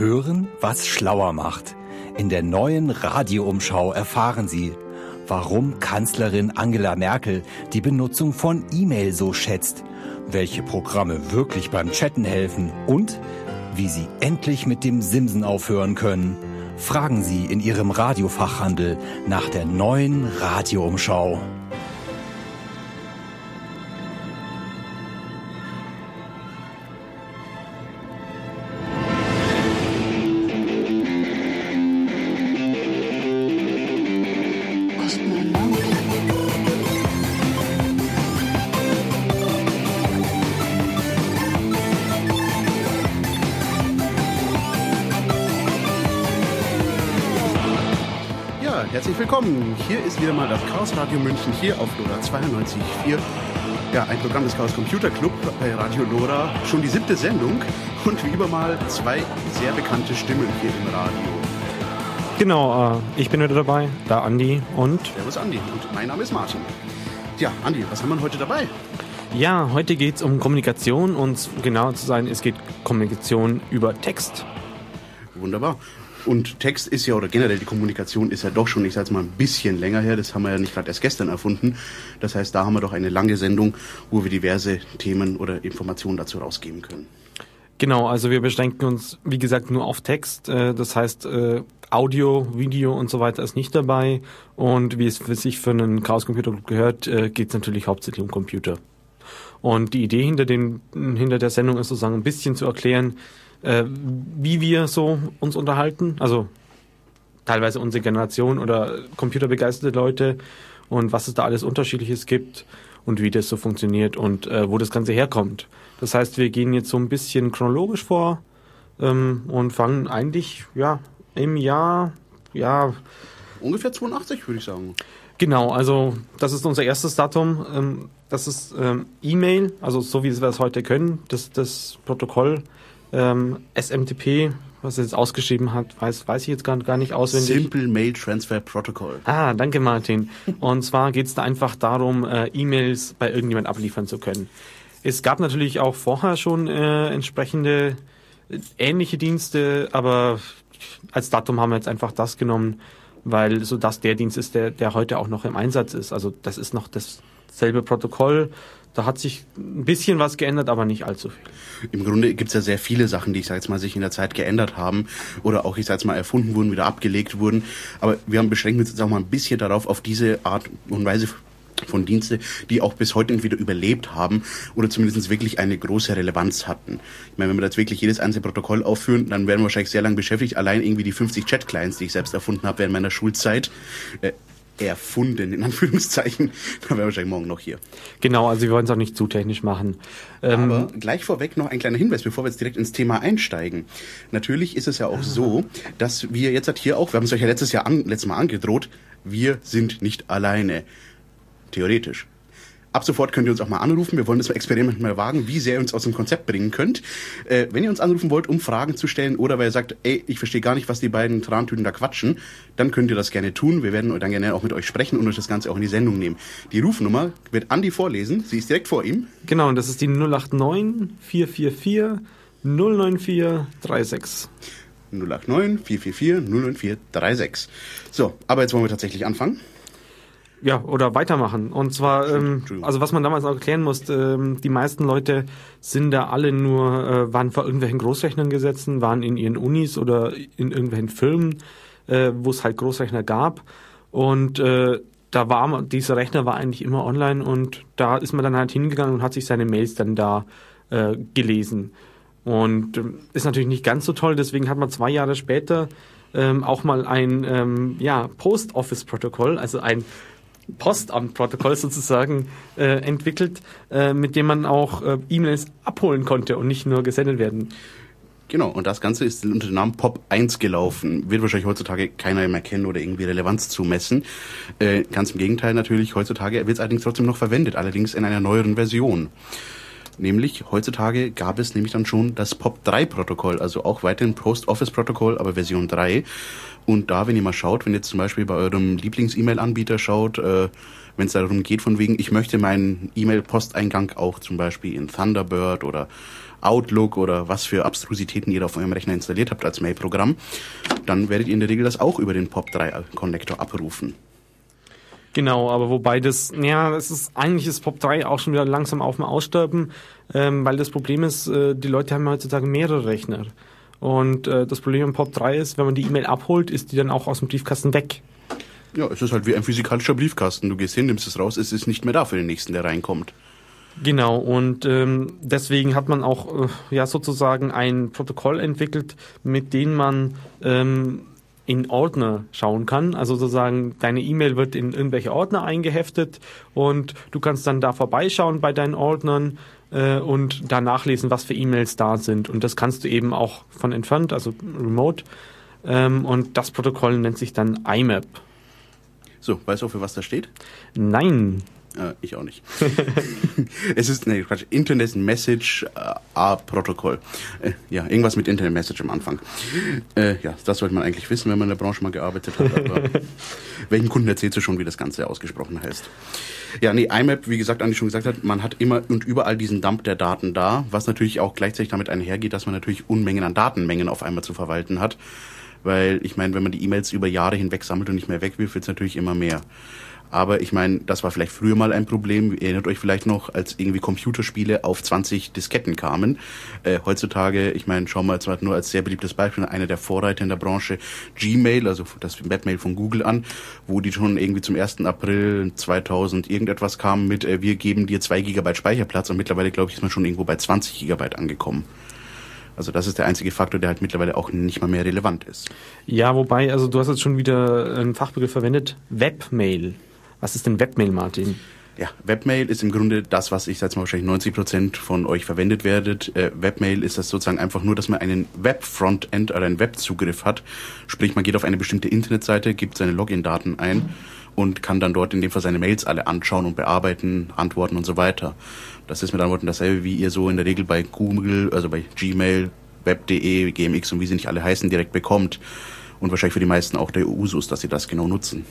Hören, was schlauer macht. In der neuen Radioumschau erfahren Sie, warum Kanzlerin Angela Merkel die Benutzung von E-Mail so schätzt, welche Programme wirklich beim Chatten helfen und wie Sie endlich mit dem Simsen aufhören können. Fragen Sie in Ihrem Radiofachhandel nach der neuen Radioumschau. Hier ist wieder mal das Chaos Radio München hier auf Lora 92.4. Ja, ein Programm des Chaos Computer Club bei Radio Lora. Schon die siebte Sendung und wie immer mal zwei sehr bekannte Stimmen hier im Radio. Genau, äh, ich bin wieder dabei, da Andi und... Servus Andi und mein Name ist Martin. Ja, Andi, was haben wir heute dabei? Ja, heute geht es um Kommunikation und genau zu sein, es geht Kommunikation über Text. Wunderbar. Und Text ist ja, oder generell die Kommunikation ist ja doch schon, ich sage mal, ein bisschen länger her. Das haben wir ja nicht gerade erst gestern erfunden. Das heißt, da haben wir doch eine lange Sendung, wo wir diverse Themen oder Informationen dazu rausgeben können. Genau, also wir beschränken uns, wie gesagt, nur auf Text. Äh, das heißt, äh, Audio, Video und so weiter ist nicht dabei. Und wie es für sich für einen Chaos Computer gehört, äh, geht es natürlich hauptsächlich um Computer. Und die Idee hinter, den, hinter der Sendung ist sozusagen ein bisschen zu erklären, äh, wie wir so uns unterhalten. Also teilweise unsere Generation oder computerbegeisterte Leute und was es da alles Unterschiedliches gibt und wie das so funktioniert und äh, wo das Ganze herkommt. Das heißt, wir gehen jetzt so ein bisschen chronologisch vor ähm, und fangen eigentlich ja im Jahr ja ungefähr 82 würde ich sagen. Genau, also das ist unser erstes Datum. Ähm, das ist ähm, E-Mail, also so wie wir es heute können, das, das Protokoll ähm, SMTP, was er jetzt ausgeschrieben hat, weiß, weiß ich jetzt gar, gar nicht auswendig. Simple Mail Transfer Protocol. Ah, danke Martin. Und zwar geht es da einfach darum, äh, E-Mails bei irgendjemand abliefern zu können. Es gab natürlich auch vorher schon äh, entsprechende äh, ähnliche Dienste, aber als Datum haben wir jetzt einfach das genommen, weil so das der Dienst ist, der, der heute auch noch im Einsatz ist. Also das ist noch dasselbe Protokoll, da hat sich ein bisschen was geändert, aber nicht allzu viel. Im Grunde gibt es ja sehr viele Sachen, die ich sage jetzt mal sich in der Zeit geändert haben oder auch ich sage jetzt mal erfunden wurden, wieder abgelegt wurden. Aber wir haben beschränkt uns jetzt auch mal ein bisschen darauf, auf diese Art und Weise von Dienste, die auch bis heute entweder überlebt haben oder zumindest wirklich eine große Relevanz hatten. Ich meine, wenn wir jetzt wirklich jedes einzelne Protokoll aufführen, dann werden wir wahrscheinlich sehr lange beschäftigt. Allein irgendwie die 50 Chat-Clients, die ich selbst erfunden habe während meiner Schulzeit, äh, erfunden, in Anführungszeichen. Da wären wir wahrscheinlich morgen noch hier. Genau, also wir wollen es auch nicht zu technisch machen. Ähm Aber gleich vorweg noch ein kleiner Hinweis, bevor wir jetzt direkt ins Thema einsteigen. Natürlich ist es ja auch so, dass wir jetzt halt hier auch, wir haben es euch ja letztes Jahr an, letztes Mal angedroht, wir sind nicht alleine. Theoretisch. Ab sofort könnt ihr uns auch mal anrufen. Wir wollen das Experiment mal wagen, wie sehr ihr uns aus dem Konzept bringen könnt. Äh, wenn ihr uns anrufen wollt, um Fragen zu stellen oder weil ihr sagt, ey, ich verstehe gar nicht, was die beiden Trantüten da quatschen, dann könnt ihr das gerne tun. Wir werden dann gerne auch mit euch sprechen und euch das Ganze auch in die Sendung nehmen. Die Rufnummer wird Andi vorlesen. Sie ist direkt vor ihm. Genau, und das ist die 089 444 094 36. 089 444 094 36. So, aber jetzt wollen wir tatsächlich anfangen. Ja, oder weitermachen. Und zwar, ähm, also was man damals auch erklären musste, ähm, die meisten Leute sind da alle nur, äh, waren vor irgendwelchen Großrechnern gesessen, waren in ihren Unis oder in irgendwelchen Firmen, äh, wo es halt Großrechner gab. Und äh, da war dieser Rechner war eigentlich immer online und da ist man dann halt hingegangen und hat sich seine Mails dann da äh, gelesen. Und äh, ist natürlich nicht ganz so toll, deswegen hat man zwei Jahre später ähm, auch mal ein ähm, ja, Post-Office-Protokoll, also ein Postamtprotokoll sozusagen äh, entwickelt, äh, mit dem man auch äh, E-Mails abholen konnte und nicht nur gesendet werden. Genau, und das Ganze ist unter dem Namen Pop 1 gelaufen. Wird wahrscheinlich heutzutage keiner mehr kennen oder irgendwie Relevanz zumessen. Äh, ganz im Gegenteil natürlich, heutzutage wird es allerdings trotzdem noch verwendet, allerdings in einer neueren Version. Nämlich heutzutage gab es nämlich dann schon das POP3-Protokoll, also auch weiterhin Post-Office-Protokoll, aber Version 3. Und da, wenn ihr mal schaut, wenn ihr zum Beispiel bei eurem Lieblings-E-Mail-Anbieter schaut, äh, wenn es darum geht, von wegen, ich möchte meinen E-Mail-Posteingang auch zum Beispiel in Thunderbird oder Outlook oder was für Abstrusitäten ihr da auf eurem Rechner installiert habt als Mail-Programm, dann werdet ihr in der Regel das auch über den POP3-Connector abrufen. Genau, aber wobei das, ja, es ist eigentlich ist Pop 3 auch schon wieder langsam auf dem Aussterben, ähm, weil das Problem ist, äh, die Leute haben heutzutage mehrere Rechner. Und äh, das Problem im Pop 3 ist, wenn man die E-Mail abholt, ist die dann auch aus dem Briefkasten weg. Ja, es ist halt wie ein physikalischer Briefkasten. Du gehst hin, nimmst es raus, es ist nicht mehr da für den nächsten, der reinkommt. Genau, und ähm, deswegen hat man auch äh, ja sozusagen ein Protokoll entwickelt, mit dem man ähm, in Ordner schauen kann. Also sozusagen deine E-Mail wird in irgendwelche Ordner eingeheftet und du kannst dann da vorbeischauen bei deinen Ordnern äh, und da nachlesen, was für E-Mails da sind. Und das kannst du eben auch von entfernt, also remote. Ähm, und das Protokoll nennt sich dann IMAP. So, weißt du, für was das steht? Nein. Äh, ich auch nicht. es ist, nee, Quatsch, Internet Message äh, A Protokoll. Äh, ja, irgendwas mit Internet Message am Anfang. Äh, ja, das sollte man eigentlich wissen, wenn man in der Branche mal gearbeitet hat. Aber welchen Kunden erzählst du schon, wie das Ganze ausgesprochen heißt? Ja, nee, IMAP, wie gesagt, Andi schon gesagt hat, man hat immer und überall diesen Dump der Daten da, was natürlich auch gleichzeitig damit einhergeht, dass man natürlich Unmengen an Datenmengen auf einmal zu verwalten hat. Weil ich meine, wenn man die E-Mails über Jahre hinweg sammelt und nicht mehr wegwirft, wird es natürlich immer mehr. Aber ich meine, das war vielleicht früher mal ein Problem. Ihr erinnert euch vielleicht noch, als irgendwie Computerspiele auf 20 Disketten kamen. Äh, heutzutage, ich meine, schauen wir jetzt mal nur als sehr beliebtes Beispiel, einer der Vorreiter in der Branche, Gmail, also das Webmail von Google an, wo die schon irgendwie zum 1. April 2000 irgendetwas kamen mit, äh, wir geben dir zwei Gigabyte Speicherplatz und mittlerweile, glaube ich, ist man schon irgendwo bei 20 Gigabyte angekommen. Also das ist der einzige Faktor, der halt mittlerweile auch nicht mal mehr relevant ist. Ja, wobei, also du hast jetzt schon wieder einen Fachbegriff verwendet, Webmail. Was ist denn Webmail, Martin? Ja, Webmail ist im Grunde das, was ich sag mal wahrscheinlich 90 Prozent von euch verwendet werdet. Äh, Webmail ist das sozusagen einfach nur, dass man einen Web-Frontend oder einen Webzugriff hat. Sprich, man geht auf eine bestimmte Internetseite, gibt seine Login-Daten ein und kann dann dort in dem Fall seine Mails alle anschauen und bearbeiten, antworten und so weiter. Das ist mit anderen Worten dasselbe, wie ihr so in der Regel bei Google, also bei Gmail, Web.de, GMX und wie sie nicht alle heißen, direkt bekommt. Und wahrscheinlich für die meisten auch der Usus, dass sie das genau nutzen.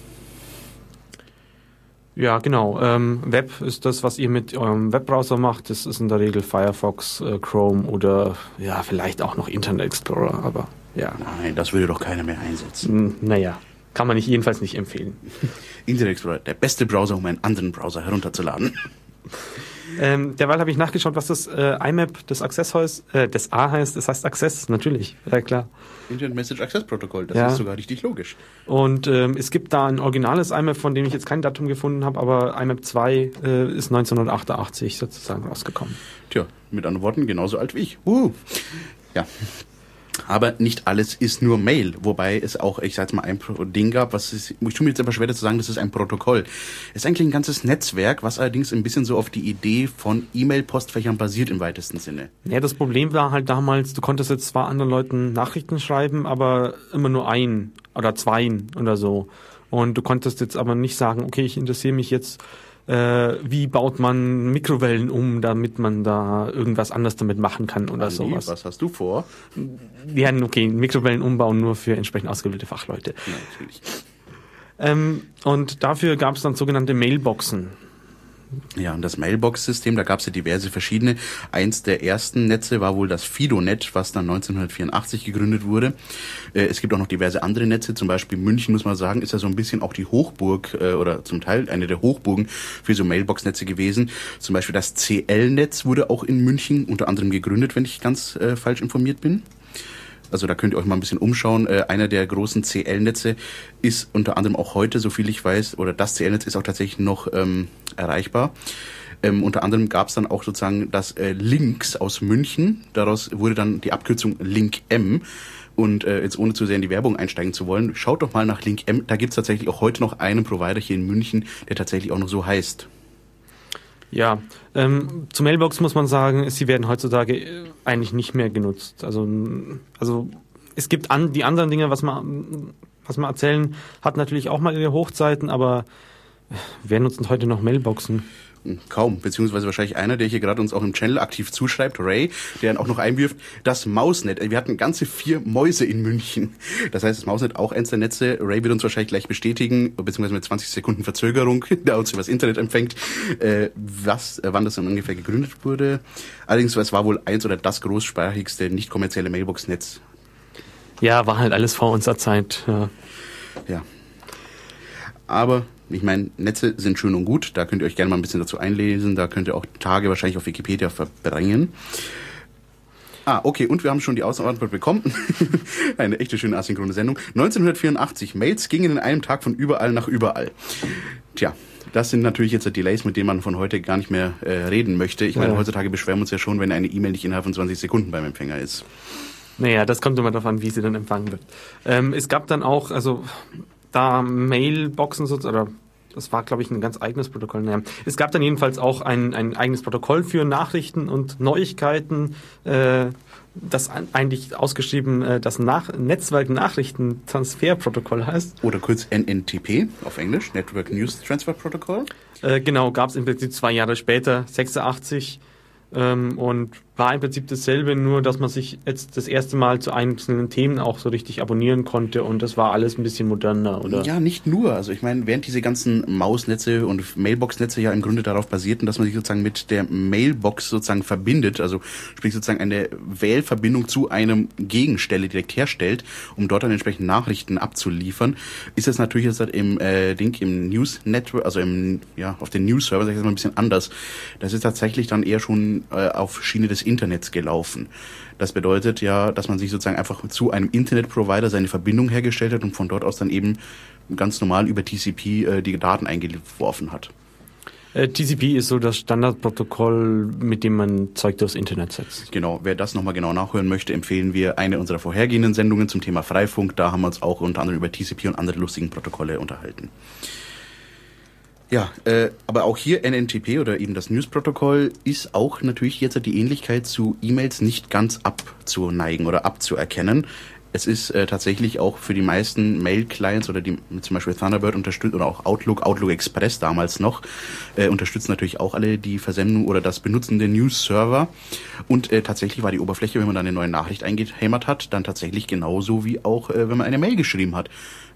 Ja, genau. Ähm, Web ist das, was ihr mit eurem Webbrowser macht. Das ist in der Regel Firefox, äh, Chrome oder ja, vielleicht auch noch Internet Explorer, aber ja. Nein, das würde doch keiner mehr einsetzen. naja, kann man nicht jedenfalls nicht empfehlen. Internet Explorer, der beste Browser, um einen anderen Browser herunterzuladen. Ähm, derweil habe ich nachgeschaut, was das äh, IMAP des Access heißt, äh, des A heißt. Das heißt Access, natürlich, ja klar. Internet Message Access Protocol, das ja. ist sogar richtig logisch. Und ähm, es gibt da ein originales IMAP, von dem ich jetzt kein Datum gefunden habe, aber IMAP 2 äh, ist 1988 sozusagen rausgekommen. Tja, mit anderen Worten genauso alt wie ich. Uh. Ja, aber nicht alles ist nur Mail, wobei es auch, ich sag mal, ein Ding gab, was ist, ich tue mir jetzt aber schwer zu sagen, das ist ein Protokoll. Es ist eigentlich ein ganzes Netzwerk, was allerdings ein bisschen so auf die Idee von E-Mail-Postfächern basiert im weitesten Sinne. Ja, das Problem war halt damals, du konntest jetzt zwar anderen Leuten Nachrichten schreiben, aber immer nur ein oder zwei oder so. Und du konntest jetzt aber nicht sagen, okay, ich interessiere mich jetzt äh, wie baut man Mikrowellen um, damit man da irgendwas anderes damit machen kann oder Andi, sowas. Was hast du vor? Ja, okay, Mikrowellen umbauen nur für entsprechend ausgebildete Fachleute. Ja, natürlich. Ähm, und dafür gab es dann sogenannte Mailboxen. Ja, und das Mailbox-System, da gab es ja diverse verschiedene. Eins der ersten Netze war wohl das Fidonet, was dann 1984 gegründet wurde. Äh, es gibt auch noch diverse andere Netze, zum Beispiel München, muss man sagen, ist ja so ein bisschen auch die Hochburg äh, oder zum Teil eine der Hochburgen für so Mailbox-Netze gewesen. Zum Beispiel das CL-Netz wurde auch in München unter anderem gegründet, wenn ich ganz äh, falsch informiert bin. Also da könnt ihr euch mal ein bisschen umschauen. Äh, einer der großen CL-Netze ist unter anderem auch heute, so viel ich weiß, oder das CL-Netz ist auch tatsächlich noch ähm, erreichbar. Ähm, unter anderem gab es dann auch sozusagen das äh, Links aus München. Daraus wurde dann die Abkürzung Link M. Und äh, jetzt ohne zu sehr in die Werbung einsteigen zu wollen, schaut doch mal nach Link M. Da gibt es tatsächlich auch heute noch einen Provider hier in München, der tatsächlich auch noch so heißt. Ja, ähm, zu Mailbox muss man sagen, sie werden heutzutage äh, eigentlich nicht mehr genutzt. Also, also es gibt an, die anderen Dinge, was man, was man erzählen, hat natürlich auch mal ihre Hochzeiten, aber wer nutzt heute noch Mailboxen? Kaum, beziehungsweise wahrscheinlich einer, der hier gerade uns auch im Channel aktiv zuschreibt, Ray, der dann auch noch einwirft, das Mausnet. Wir hatten ganze vier Mäuse in München. Das heißt, das Mausnet auch eins der Netze. Ray wird uns wahrscheinlich gleich bestätigen, beziehungsweise mit 20 Sekunden Verzögerung, da uns übers Internet empfängt, äh, was, äh, wann das dann ungefähr gegründet wurde. Allerdings, es war wohl eins oder das großsprachigste, nicht kommerzielle Mailbox-Netz. Ja, war halt alles vor unserer Zeit. Ja. ja. Aber ich meine, Netze sind schön und gut, da könnt ihr euch gerne mal ein bisschen dazu einlesen, da könnt ihr auch Tage wahrscheinlich auf Wikipedia verbringen. Ah, okay, und wir haben schon die Außenantwort bekommen. Eine echte schöne asynchrone Sendung. 1984, Mails gingen in einem Tag von überall nach überall. Tja, das sind natürlich jetzt Delays, mit denen man von heute gar nicht mehr äh, reden möchte. Ich meine, ja. heutzutage beschweren wir uns ja schon, wenn eine E-Mail nicht innerhalb von 20 Sekunden beim Empfänger ist. Naja, das kommt immer darauf an, wie sie dann empfangen wird. Ähm, es gab dann auch, also da Mailboxen sozusagen, oder das war, glaube ich, ein ganz eigenes Protokoll. Naja. Es gab dann jedenfalls auch ein, ein eigenes Protokoll für Nachrichten und Neuigkeiten, äh, das eigentlich ausgeschrieben äh, das Nach Netzwerk-Nachrichtentransferprotokoll heißt. Oder kurz NNTP auf Englisch, Network News Transfer Protocol. Äh, genau, gab es im Prinzip zwei Jahre später, 86 ähm, und war im Prinzip dasselbe, nur dass man sich jetzt das erste Mal zu einzelnen Themen auch so richtig abonnieren konnte und das war alles ein bisschen moderner, oder? Ja, nicht nur. Also ich meine, während diese ganzen Mausnetze und Mailbox-Netze ja im Grunde darauf basierten, dass man sich sozusagen mit der Mailbox sozusagen verbindet, also sprich sozusagen eine Wählverbindung zu einem Gegenstelle direkt herstellt, um dort dann entsprechend Nachrichten abzuliefern, ist es natürlich jetzt halt im äh, Ding im News Network, also im ja auf den News Server sag ich jetzt mal ein bisschen anders. Das ist tatsächlich dann eher schon äh, auf Schiene des Internets gelaufen. Das bedeutet ja, dass man sich sozusagen einfach zu einem Internetprovider seine Verbindung hergestellt hat und von dort aus dann eben ganz normal über TCP äh, die Daten eingeworfen hat. Äh, TCP ist so das Standardprotokoll, mit dem man Zeug durchs Internet setzt. Genau, wer das nochmal genau nachhören möchte, empfehlen wir eine unserer vorhergehenden Sendungen zum Thema Freifunk. Da haben wir uns auch unter anderem über TCP und andere lustigen Protokolle unterhalten. Ja, äh, aber auch hier NNTP oder eben das News-Protokoll ist auch natürlich jetzt die Ähnlichkeit zu E-Mails nicht ganz abzuneigen oder abzuerkennen. Es ist äh, tatsächlich auch für die meisten Mail-Clients oder die zum Beispiel Thunderbird unterstützt oder auch Outlook, Outlook Express damals noch, äh, unterstützen natürlich auch alle die Versendung oder das Benutzen der News-Server. Und äh, tatsächlich war die Oberfläche, wenn man dann eine neue Nachricht eingehämmert hat, dann tatsächlich genauso wie auch, äh, wenn man eine Mail geschrieben hat.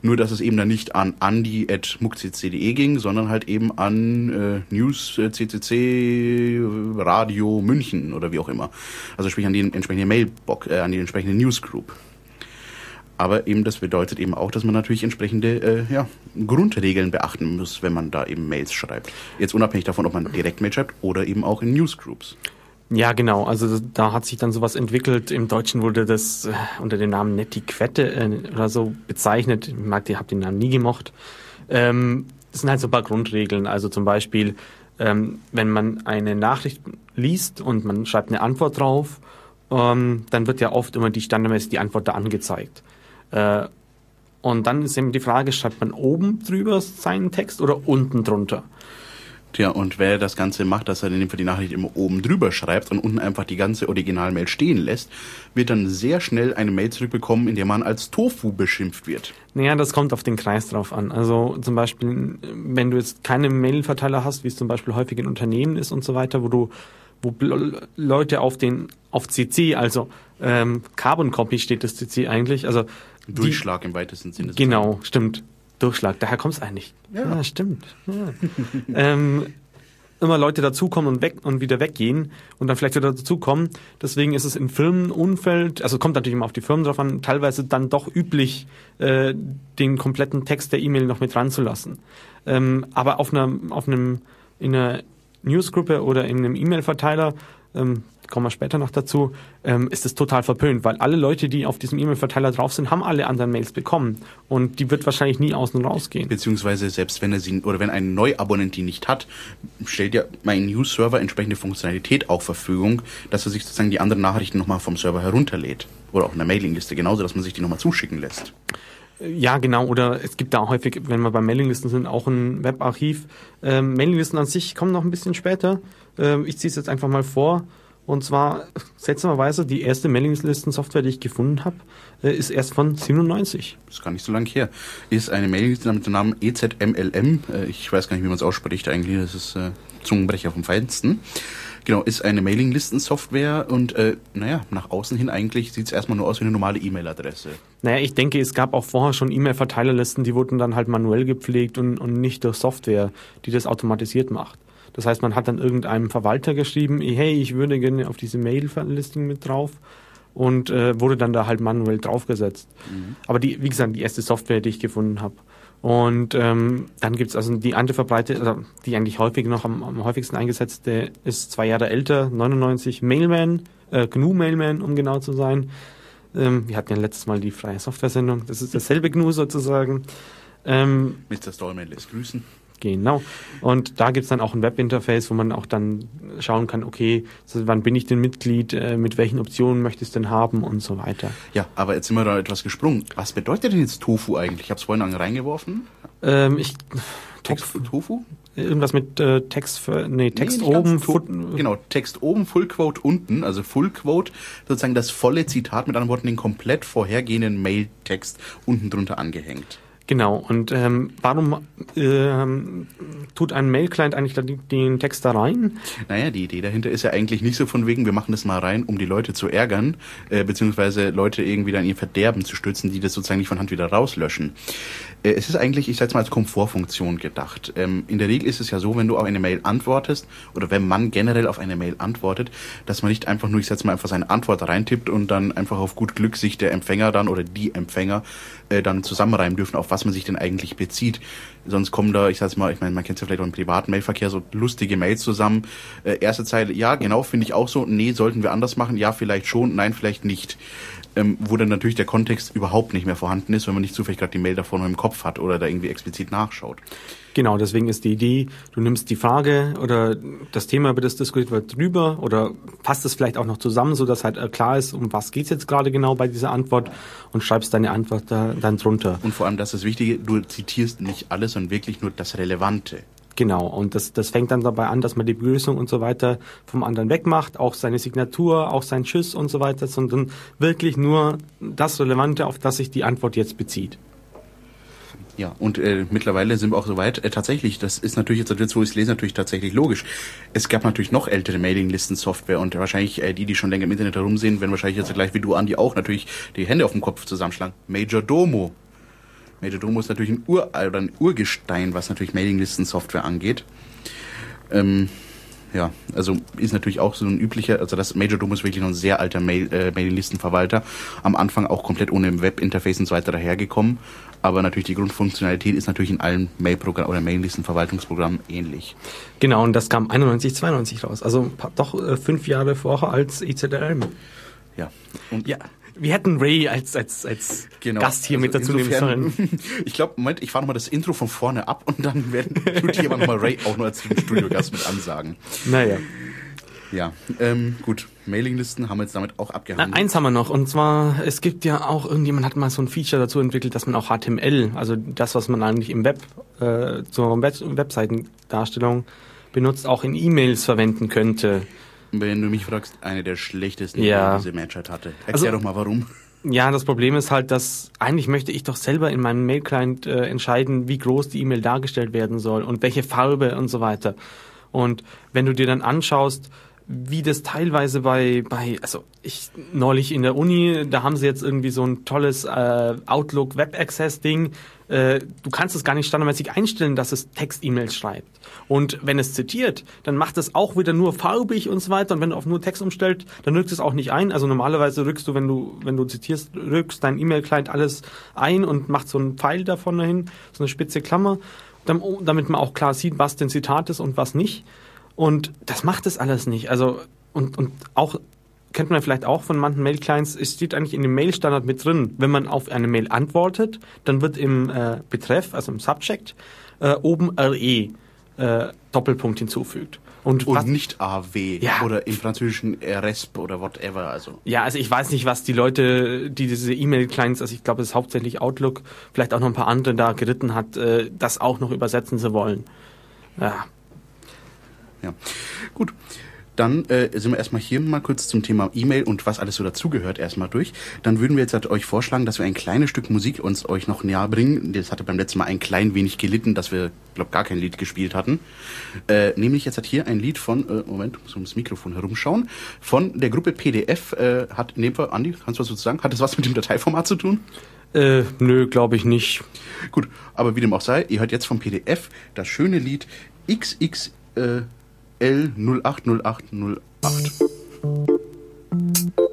Nur, dass es eben dann nicht an andi.muckcc.de ging, sondern halt eben an äh, News äh, CCC Radio München oder wie auch immer. Also sprich an die entsprechende Mailbox, äh, an die entsprechende Newsgroup. Aber eben das bedeutet eben auch, dass man natürlich entsprechende äh, ja, Grundregeln beachten muss, wenn man da eben Mails schreibt. Jetzt unabhängig davon, ob man direkt Mail schreibt oder eben auch in Newsgroups. Ja, genau. Also da hat sich dann sowas entwickelt. Im Deutschen wurde das äh, unter dem Namen Netiquette äh, oder so bezeichnet. Ich mag, die habe den Namen nie gemocht. Ähm, das sind halt so ein paar Grundregeln. Also zum Beispiel, ähm, wenn man eine Nachricht liest und man schreibt eine Antwort drauf, ähm, dann wird ja oft immer die standardmäßig die Antwort da angezeigt. Äh, und dann ist eben die Frage, schreibt man oben drüber seinen Text oder unten drunter? Tja, und wer das Ganze macht, dass er in dem Fall die Nachricht immer oben drüber schreibt und unten einfach die ganze Originalmail stehen lässt, wird dann sehr schnell eine Mail zurückbekommen, in der man als Tofu beschimpft wird. Naja, das kommt auf den Kreis drauf an. Also zum Beispiel, wenn du jetzt keine Mailverteiler hast, wie es zum Beispiel häufig in Unternehmen ist und so weiter, wo du wo Leute auf den auf CC, also ähm, Carbon Copy steht das CC eigentlich, also Durchschlag die, im weitesten Sinne. Genau, stimmt. Durchschlag, daher kommt es eigentlich. Ja, ja stimmt. Ja. ähm, immer Leute dazukommen und weg und wieder weggehen und dann vielleicht wieder dazukommen. Deswegen ist es im Firmenumfeld, also kommt natürlich immer auf die Firmen drauf an, teilweise dann doch üblich, äh, den kompletten Text der E-Mail noch mit ranzulassen. Ähm, aber auf einer, auf einem, in einer Newsgruppe oder in einem E-Mail-Verteiler ähm, kommen wir später noch dazu, ähm, ist es total verpönt, weil alle Leute, die auf diesem E-Mail-Verteiler drauf sind, haben alle anderen Mails bekommen und die wird wahrscheinlich nie außen rausgehen. Beziehungsweise selbst wenn er sie oder wenn ein Neuabonnent die nicht hat, stellt ja mein News-Server entsprechende Funktionalität auch Verfügung, dass er sich sozusagen die anderen Nachrichten nochmal vom Server herunterlädt oder auch in der Mailingliste genauso, dass man sich die nochmal zuschicken lässt. Ja, genau. Oder es gibt da häufig, wenn wir bei Mailinglisten sind, auch ein Webarchiv. Ähm, Mailinglisten an sich kommen noch ein bisschen später. Ähm, ich ziehe es jetzt einfach mal vor. Und zwar, seltsamerweise, die erste Mailinglisten-Software, die ich gefunden habe, äh, ist erst von 97. Das ist gar nicht so lange her. Ist eine Mailingliste mit dem Namen EZMLM. Äh, ich weiß gar nicht, wie man es ausspricht eigentlich. Das ist äh, Zungenbrecher vom Feinsten. Genau, ist eine Mailinglisten-Software und äh, naja, nach außen hin eigentlich sieht es erstmal nur aus wie eine normale E-Mail-Adresse. Naja, ich denke, es gab auch vorher schon E-Mail-Verteilerlisten, die wurden dann halt manuell gepflegt und, und nicht durch Software, die das automatisiert macht. Das heißt, man hat dann irgendeinem Verwalter geschrieben, hey, ich würde gerne auf diese Mail-Listing mit drauf und äh, wurde dann da halt manuell draufgesetzt. Mhm. Aber die, wie gesagt, die erste Software, die ich gefunden habe. Und ähm, dann gibt's also die andere verbreitete, also die eigentlich häufig noch am, am häufigsten eingesetzte, ist zwei Jahre älter, 99 Mailman, äh, GNU Mailman, um genau zu sein. Ähm, wir hatten ja letztes Mal die freie Software-Sendung, das ist dasselbe GNU sozusagen. Ähm, Mr. Stallman lässt grüßen. Genau. Und da gibt's dann auch ein Webinterface, wo man auch dann schauen kann, okay, wann bin ich denn Mitglied, äh, mit welchen Optionen möchtest du denn haben und so weiter. Ja, aber jetzt sind wir da etwas gesprungen. Was bedeutet denn jetzt Tofu eigentlich? Ich habe es vorhin reingeworfen. Ähm, ich, Text, Tofu? Irgendwas mit äh, Text nee, Text nee, oben. genau, Text oben, Full Quote unten, also Full Quote, sozusagen das volle Zitat mit anderen Worten, den komplett vorhergehenden Mailtext unten drunter angehängt. Genau, und ähm, warum ähm, tut ein Mail-Client eigentlich den Text da rein? Naja, die Idee dahinter ist ja eigentlich nicht so von wegen, wir machen das mal rein, um die Leute zu ärgern, äh, beziehungsweise Leute irgendwie dann ihr Verderben zu stützen, die das sozusagen nicht von Hand wieder rauslöschen. Äh, es ist eigentlich, ich sag's mal, als Komfortfunktion gedacht. Ähm, in der Regel ist es ja so, wenn du auf eine Mail antwortest, oder wenn man generell auf eine Mail antwortet, dass man nicht einfach nur, ich sag's mal, einfach seine Antwort reintippt und dann einfach auf gut Glück sich der Empfänger dann oder die Empfänger äh, dann zusammenreimen dürfen, auf was man sich denn eigentlich bezieht. Sonst kommen da, ich sag's mal, ich meine, man kennt ja vielleicht auch im privaten Mailverkehr, so lustige Mails zusammen. Äh, erste Zeile, ja, genau, finde ich auch so. Nee, sollten wir anders machen? Ja, vielleicht schon, nein, vielleicht nicht ähm, wo dann natürlich der Kontext überhaupt nicht mehr vorhanden ist, wenn man nicht zufällig gerade die Mail davor noch im Kopf hat oder da irgendwie explizit nachschaut. Genau, deswegen ist die Idee, du nimmst die Frage oder das Thema, über das diskutiert wird, drüber oder fasst es vielleicht auch noch zusammen, so dass halt äh, klar ist, um was geht's jetzt gerade genau bei dieser Antwort und schreibst deine Antwort da, dann drunter. Und vor allem, das ist das Wichtige, du zitierst nicht alles, sondern wirklich nur das Relevante. Genau, und das, das fängt dann dabei an, dass man die Begrüßung und so weiter vom anderen wegmacht, auch seine Signatur, auch sein Tschüss und so weiter, sondern wirklich nur das Relevante, auf das sich die Antwort jetzt bezieht. Ja, und äh, mittlerweile sind wir auch soweit. Äh, tatsächlich, das ist natürlich jetzt, wo ich es lese, natürlich tatsächlich logisch. Es gab natürlich noch ältere Mailinglisten-Software und wahrscheinlich äh, die, die schon länger im Internet herumsehen, werden wahrscheinlich jetzt gleich wie du, Andi, auch natürlich die Hände auf dem Kopf zusammenschlagen. Major Domo Majordomo ist natürlich ein, Ur oder ein Urgestein, was natürlich Mailinglisten-Software angeht. Ähm, ja, also ist natürlich auch so ein üblicher, also das Majordomo ist wirklich noch ein sehr alter Mail, äh, Mailinglistenverwalter. Am Anfang auch komplett ohne Webinterface und so weiter dahergekommen. Aber natürlich die Grundfunktionalität ist natürlich in allen Mailprogramm oder Maillistenverwaltungsprogrammen ähnlich. Genau, und das kam 91, 92 raus. Also doch äh, fünf Jahre vorher als EZLM. Ja. Und ja. Wir hätten Ray als, als, als genau. Gast hier also mit dazu nehmen sollen. Ich glaube, Moment, ich fahre nochmal das Intro von vorne ab und dann werden tut jemand nochmal Ray auch noch als Studiogast mit ansagen. Naja. Ja, ähm, gut. Mailinglisten haben wir jetzt damit auch abgehandelt. Na, eins haben wir noch, und zwar, es gibt ja auch, irgendjemand hat mal so ein Feature dazu entwickelt, dass man auch HTML, also das, was man eigentlich im Web, äh, zur Web Webseitendarstellung benutzt, auch in E-Mails verwenden könnte wenn du mich fragst, eine der schlechtesten, ja. die diese Menschheit hatte. Erklär also, doch mal, warum. Ja, das Problem ist halt, dass eigentlich möchte ich doch selber in meinem Mail-Client äh, entscheiden, wie groß die E-Mail dargestellt werden soll und welche Farbe und so weiter. Und wenn du dir dann anschaust, wie das teilweise bei, bei, also ich neulich in der Uni, da haben sie jetzt irgendwie so ein tolles äh, Outlook Web Access Ding. Äh, du kannst es gar nicht standardmäßig einstellen, dass es Text-E-Mails schreibt. Und wenn es zitiert, dann macht es auch wieder nur farbig und so weiter. Und wenn du auf nur Text umstellst, dann rückst es auch nicht ein. Also normalerweise rückst du, wenn du, wenn du zitierst, rückst dein E-Mail-Client alles ein und macht so einen Pfeil davon dahin, so eine spitze Klammer, damit man auch klar sieht, was denn Zitat ist und was nicht. Und das macht es alles nicht. Also, und, und auch, kennt man vielleicht auch von manchen Mail-Clients, es steht eigentlich in dem Mail-Standard mit drin, wenn man auf eine Mail antwortet, dann wird im äh, Betreff, also im Subject, äh, oben RE äh, Doppelpunkt hinzufügt. Und, und nicht AW ja. oder im Französischen RESP oder whatever. Also. Ja, also ich weiß nicht, was die Leute, die diese E-Mail-Clients, also ich glaube, es ist hauptsächlich Outlook, vielleicht auch noch ein paar andere da geritten hat, äh, das auch noch übersetzen zu wollen. Ja, ja. Gut. Dann äh, sind wir erstmal hier mal kurz zum Thema E-Mail und was alles so dazugehört erstmal durch. Dann würden wir jetzt halt euch vorschlagen, dass wir ein kleines Stück Musik uns euch noch näher bringen. Das hatte beim letzten Mal ein klein wenig gelitten, dass wir, glaube gar kein Lied gespielt hatten. Äh, nämlich jetzt hat hier ein Lied von, äh, Moment, muss ums Mikrofon herumschauen, von der Gruppe PDF. Äh, hat, nehmen wir, Andi, kannst du was dazu sagen? Hat das was mit dem Dateiformat zu tun? Äh, nö, glaube ich nicht. Gut, aber wie dem auch sei, ihr hört jetzt vom PDF das schöne Lied XX... Äh, L080808.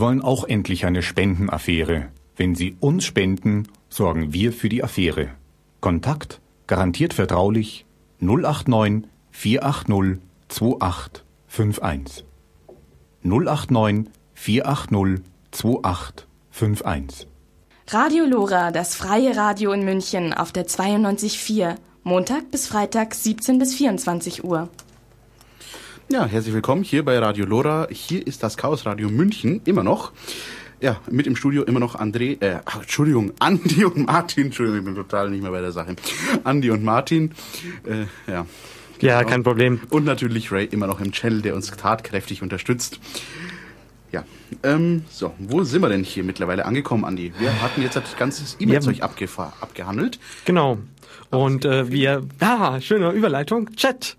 Wir wollen auch endlich eine Spendenaffäre. Wenn Sie uns spenden, sorgen wir für die Affäre. Kontakt garantiert vertraulich 089 480 2851. 089 480 2851. Radio Lora, das freie Radio in München auf der 92.4. Montag bis Freitag 17 bis 24 Uhr. Ja, herzlich willkommen hier bei Radio Lora. Hier ist das Chaos Radio München, immer noch. Ja, mit im Studio immer noch André, äh, Entschuldigung, Andi und Martin. Entschuldigung, ich bin total nicht mehr bei der Sache. Andi und Martin, äh, ja. Ja, kein Problem. Und natürlich Ray immer noch im Channel, der uns tatkräftig unterstützt. Ja, ähm, so, wo sind wir denn hier mittlerweile angekommen, Andi? Wir hatten jetzt das ganze E-Mail-Zeug ja. abgehandelt. Genau. Und äh, wir, ah, schöne Überleitung, Chat.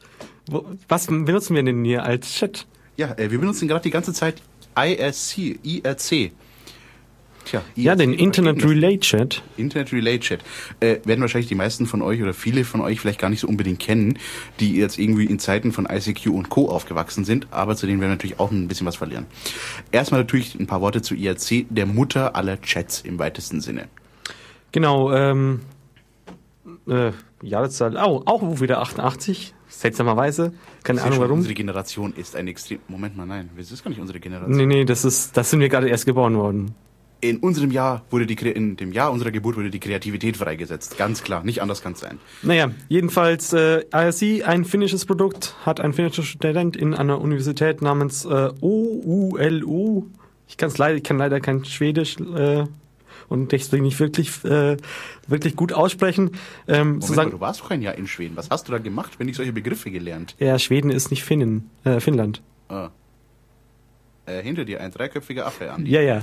Was benutzen wir denn hier als Chat? Ja, äh, wir benutzen gerade die ganze Zeit IRC, IRC. Tja, ja, den Internet Relay Chat. Internet Relay Chat. Äh, werden wahrscheinlich die meisten von euch oder viele von euch vielleicht gar nicht so unbedingt kennen, die jetzt irgendwie in Zeiten von ICQ und Co. aufgewachsen sind, aber zu denen werden wir natürlich auch ein bisschen was verlieren. Erstmal natürlich ein paar Worte zu IRC, der Mutter aller Chats im weitesten Sinne. Genau, ähm, äh, Jahreszahl, auch, auch wieder 88, seltsamerweise. Keine Ahnung warum. Unsere Generation ist ein extrem. Moment mal, nein, das ist gar nicht unsere Generation. Nee, nee, das ist, das sind wir gerade erst geboren worden. In unserem Jahr wurde die, in dem Jahr unserer Geburt wurde die Kreativität freigesetzt. Ganz klar, nicht anders kann es sein. Naja, jedenfalls, äh, IRC, ein finnisches Produkt, hat ein finnischer Student in einer Universität namens äh, OULU. Ich kann's leider, ich kann leider kein Schwedisch, äh, und deswegen nicht wirklich, äh, wirklich gut aussprechen. Ähm, Moment zu sagen, du warst doch ein Jahr in Schweden. Was hast du da gemacht, wenn ich solche Begriffe gelernt? Ja, Schweden ist nicht Finnen, äh, Finnland. Ah. Äh, hinter dir ein dreiköpfiger Affe, Andi. Ja, ja.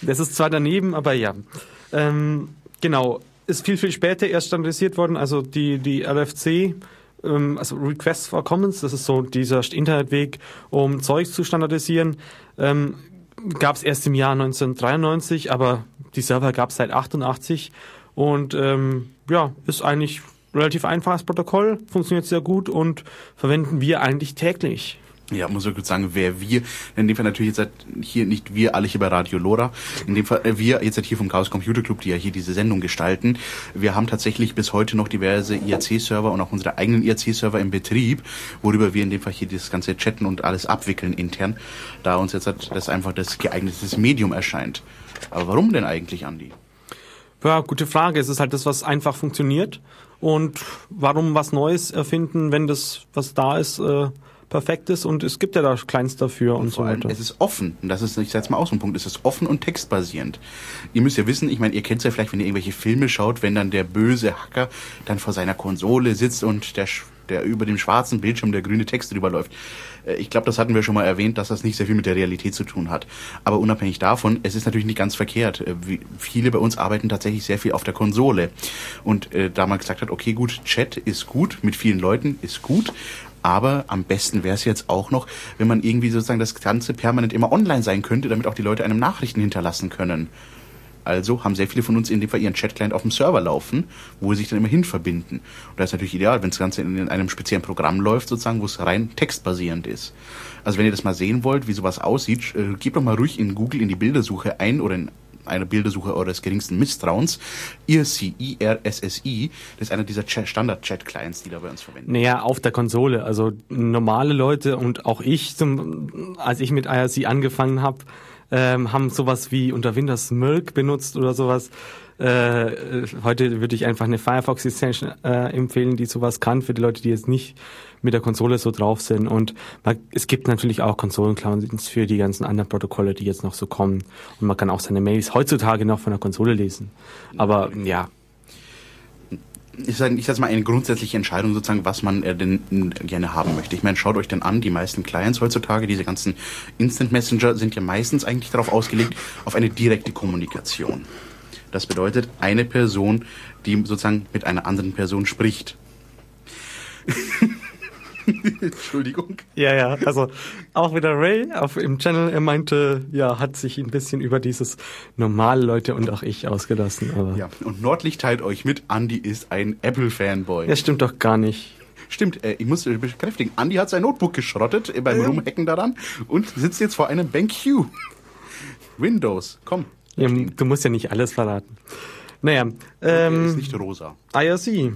Das ist zwar daneben, aber ja. Ähm, genau. Ist viel, viel später erst standardisiert worden. Also die, die RFC, ähm, also Requests for Commons, das ist so dieser Internetweg, um Zeugs zu standardisieren, ähm, gab es erst im Jahr 1993, aber die Server gab es seit 88 und ähm, ja, ist eigentlich relativ einfaches Protokoll, funktioniert sehr gut und verwenden wir eigentlich täglich. Ja, muss ich kurz sagen, wer wir, in dem Fall natürlich jetzt hier nicht wir alle hier bei Radio Lora, in dem Fall äh, wir jetzt hier vom Chaos Computer Club, die ja hier diese Sendung gestalten. Wir haben tatsächlich bis heute noch diverse IRC-Server und auch unsere eigenen IRC-Server im Betrieb, worüber wir in dem Fall hier das ganze Chatten und alles abwickeln intern, da uns jetzt das einfach das geeignete Medium erscheint. Aber warum denn eigentlich, Andi? Ja, gute Frage. Es ist halt das, was einfach funktioniert. Und warum was Neues erfinden, wenn das, was da ist, äh, perfekt ist und es gibt ja da Kleins dafür und, und so weiter. Es ist offen. Und das ist, ich setze mal aus, ein Punkt. Es ist offen und textbasierend. Ihr müsst ja wissen, ich meine, ihr kennt es ja vielleicht, wenn ihr irgendwelche Filme schaut, wenn dann der böse Hacker dann vor seiner Konsole sitzt und der der über dem schwarzen Bildschirm der grüne Text drüber läuft. Äh, ich glaube, das hatten wir schon mal erwähnt, dass das nicht sehr viel mit der Realität zu tun hat. Aber unabhängig davon, es ist natürlich nicht ganz verkehrt. Äh, viele bei uns arbeiten tatsächlich sehr viel auf der Konsole. Und äh, da man gesagt hat, okay, gut, Chat ist gut, mit vielen Leuten ist gut, aber am besten wäre es jetzt auch noch, wenn man irgendwie sozusagen das Ganze permanent immer online sein könnte, damit auch die Leute einem Nachrichten hinterlassen können. Also haben sehr viele von uns in dem Fall ihren Chat-Client auf dem Server laufen, wo sie sich dann immer hin verbinden. Und das ist natürlich ideal, wenn das Ganze in einem speziellen Programm läuft, sozusagen, wo es rein textbasierend ist. Also wenn ihr das mal sehen wollt, wie sowas aussieht, äh, gebt doch mal ruhig in Google in die Bildersuche ein oder in eine Bildersuche eures geringsten Misstrauens. IRC, IRSSI, das ist einer dieser Standard-Chat-Clients, die da bei uns verwenden. Naja, auf der Konsole. Also normale Leute und auch ich, zum, als ich mit IRC angefangen habe, ähm, haben sowas wie unter Windows Milk benutzt oder sowas. Äh, heute würde ich einfach eine Firefox Extension äh, empfehlen, die sowas kann für die Leute, die jetzt nicht mit der Konsole so drauf sind. Und man, es gibt natürlich auch Konsolenclowns für die ganzen anderen Protokolle, die jetzt noch so kommen. Und man kann auch seine Mails heutzutage noch von der Konsole lesen. Aber ja, ich sage ich sag mal eine grundsätzliche Entscheidung sozusagen, was man äh, denn gerne haben möchte. Ich meine, schaut euch denn an, die meisten Clients heutzutage, diese ganzen Instant Messenger sind ja meistens eigentlich darauf ausgelegt, auf eine direkte Kommunikation. Das bedeutet, eine Person, die sozusagen mit einer anderen Person spricht. Entschuldigung. Ja, ja, also auch wieder Ray auf im Channel, er meinte, ja, hat sich ein bisschen über dieses normale Leute und auch ich ausgelassen. Aber Ja, und Nordlicht teilt euch mit, Andy ist ein Apple-Fanboy. ja, stimmt doch gar nicht. Stimmt, äh, ich muss bekräftigen, Andy hat sein Notebook geschrottet äh, beim Rumhacken daran und sitzt jetzt vor einem BenQ. Windows, komm. Du musst ja nicht alles verraten. Naja, Er ist ähm, nicht rosa. IRC.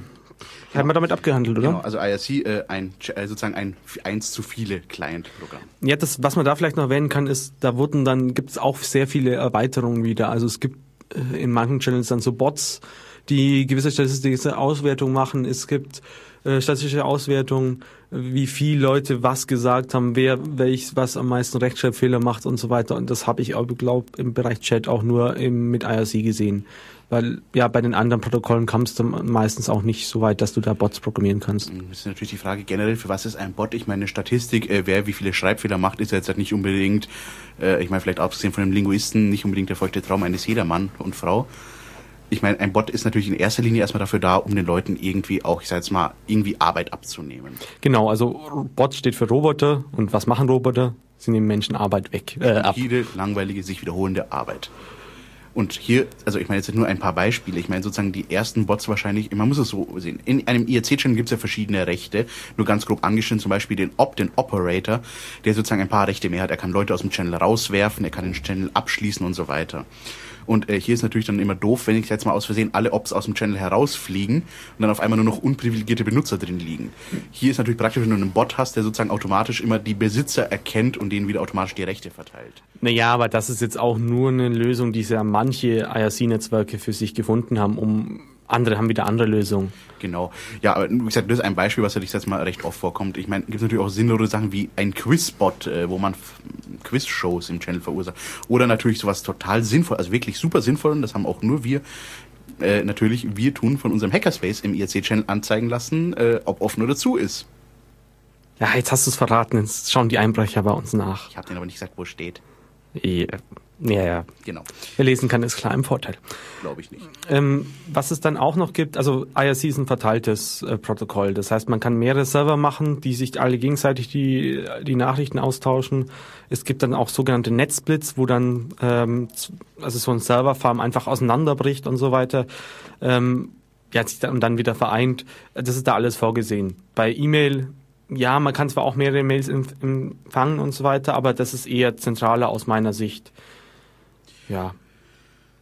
Haben wir damit abgehandelt, oder? Genau, also IRC, äh, ein, äh, sozusagen ein eins zu viele Client-Programm. Ja, das, was man da vielleicht noch erwähnen kann, ist, da wurden dann, gibt es auch sehr viele Erweiterungen wieder. Also es gibt äh, in manchen Channels dann so Bots, die gewisse statistische Auswertung machen. Es gibt äh, statistische Auswertungen, wie viele Leute was gesagt haben, wer welches was am meisten Rechtschreibfehler macht und so weiter. Und das habe ich auch, glaube im Bereich Chat auch nur im, mit IRC gesehen. Weil ja, bei den anderen Protokollen kommst du meistens auch nicht so weit, dass du da Bots programmieren kannst. Das ist natürlich die Frage generell, für was ist ein Bot? Ich meine, eine Statistik, äh, wer wie viele Schreibfehler macht, ist jetzt halt nicht unbedingt, äh, ich meine, vielleicht abgesehen von dem Linguisten, nicht unbedingt der feuchte Traum eines jedermann und Frau. Ich meine, ein Bot ist natürlich in erster Linie erstmal dafür da, um den Leuten irgendwie auch, ich sag jetzt mal, irgendwie Arbeit abzunehmen. Genau, also Bot steht für Roboter und was machen Roboter? Sie nehmen Menschen Arbeit weg, äh, ab. Jede langweilige, sich wiederholende Arbeit. Und hier, also ich meine jetzt nur ein paar Beispiele. Ich meine sozusagen die ersten Bots wahrscheinlich, man muss es so sehen. In einem IRC-Channel gibt es ja verschiedene Rechte. Nur ganz grob angeschnitten zum Beispiel den Op, den Operator, der sozusagen ein paar Rechte mehr hat. Er kann Leute aus dem Channel rauswerfen, er kann den Channel abschließen und so weiter. Und äh, hier ist natürlich dann immer doof, wenn ich jetzt mal aus Versehen alle Ops aus dem Channel herausfliegen und dann auf einmal nur noch unprivilegierte Benutzer drin liegen. Hier ist natürlich praktisch, wenn du einen Bot hast, der sozusagen automatisch immer die Besitzer erkennt und denen wieder automatisch die Rechte verteilt. Naja, aber das ist jetzt auch nur eine Lösung, die ja manche IRC-Netzwerke für sich gefunden haben, um andere haben wieder andere Lösungen. Genau. Ja, aber wie gesagt, das ist ein Beispiel, was ja jetzt mal recht oft vorkommt. Ich meine, gibt natürlich auch sinnlose Sachen wie ein Quizbot, äh, wo man Quiz-Shows im Channel verursacht. Oder natürlich sowas total sinnvoll, also wirklich super sinnvoll, und das haben auch nur wir, äh, natürlich wir tun von unserem Hackerspace im IRC-Channel anzeigen lassen, äh, ob offen oder zu ist. Ja, jetzt hast du es verraten, jetzt schauen die Einbrecher bei uns nach. Ich habe denen aber nicht gesagt, wo es steht. Ja, ja, ja. Genau. Wer lesen kann, ist klar im Vorteil. Glaube ich nicht. Ähm, was es dann auch noch gibt, also IRC ist ein verteiltes äh, Protokoll. Das heißt, man kann mehrere Server machen, die sich alle gegenseitig die, die Nachrichten austauschen. Es gibt dann auch sogenannte Netzsplits, wo dann ähm, also so ein Serverfarm einfach auseinanderbricht und so weiter. Ähm, ja, sich dann, und dann wieder vereint. Das ist da alles vorgesehen. Bei E-Mail, ja, man kann zwar auch mehrere Mails empf- empfangen und so weiter, aber das ist eher zentraler aus meiner Sicht. Ja.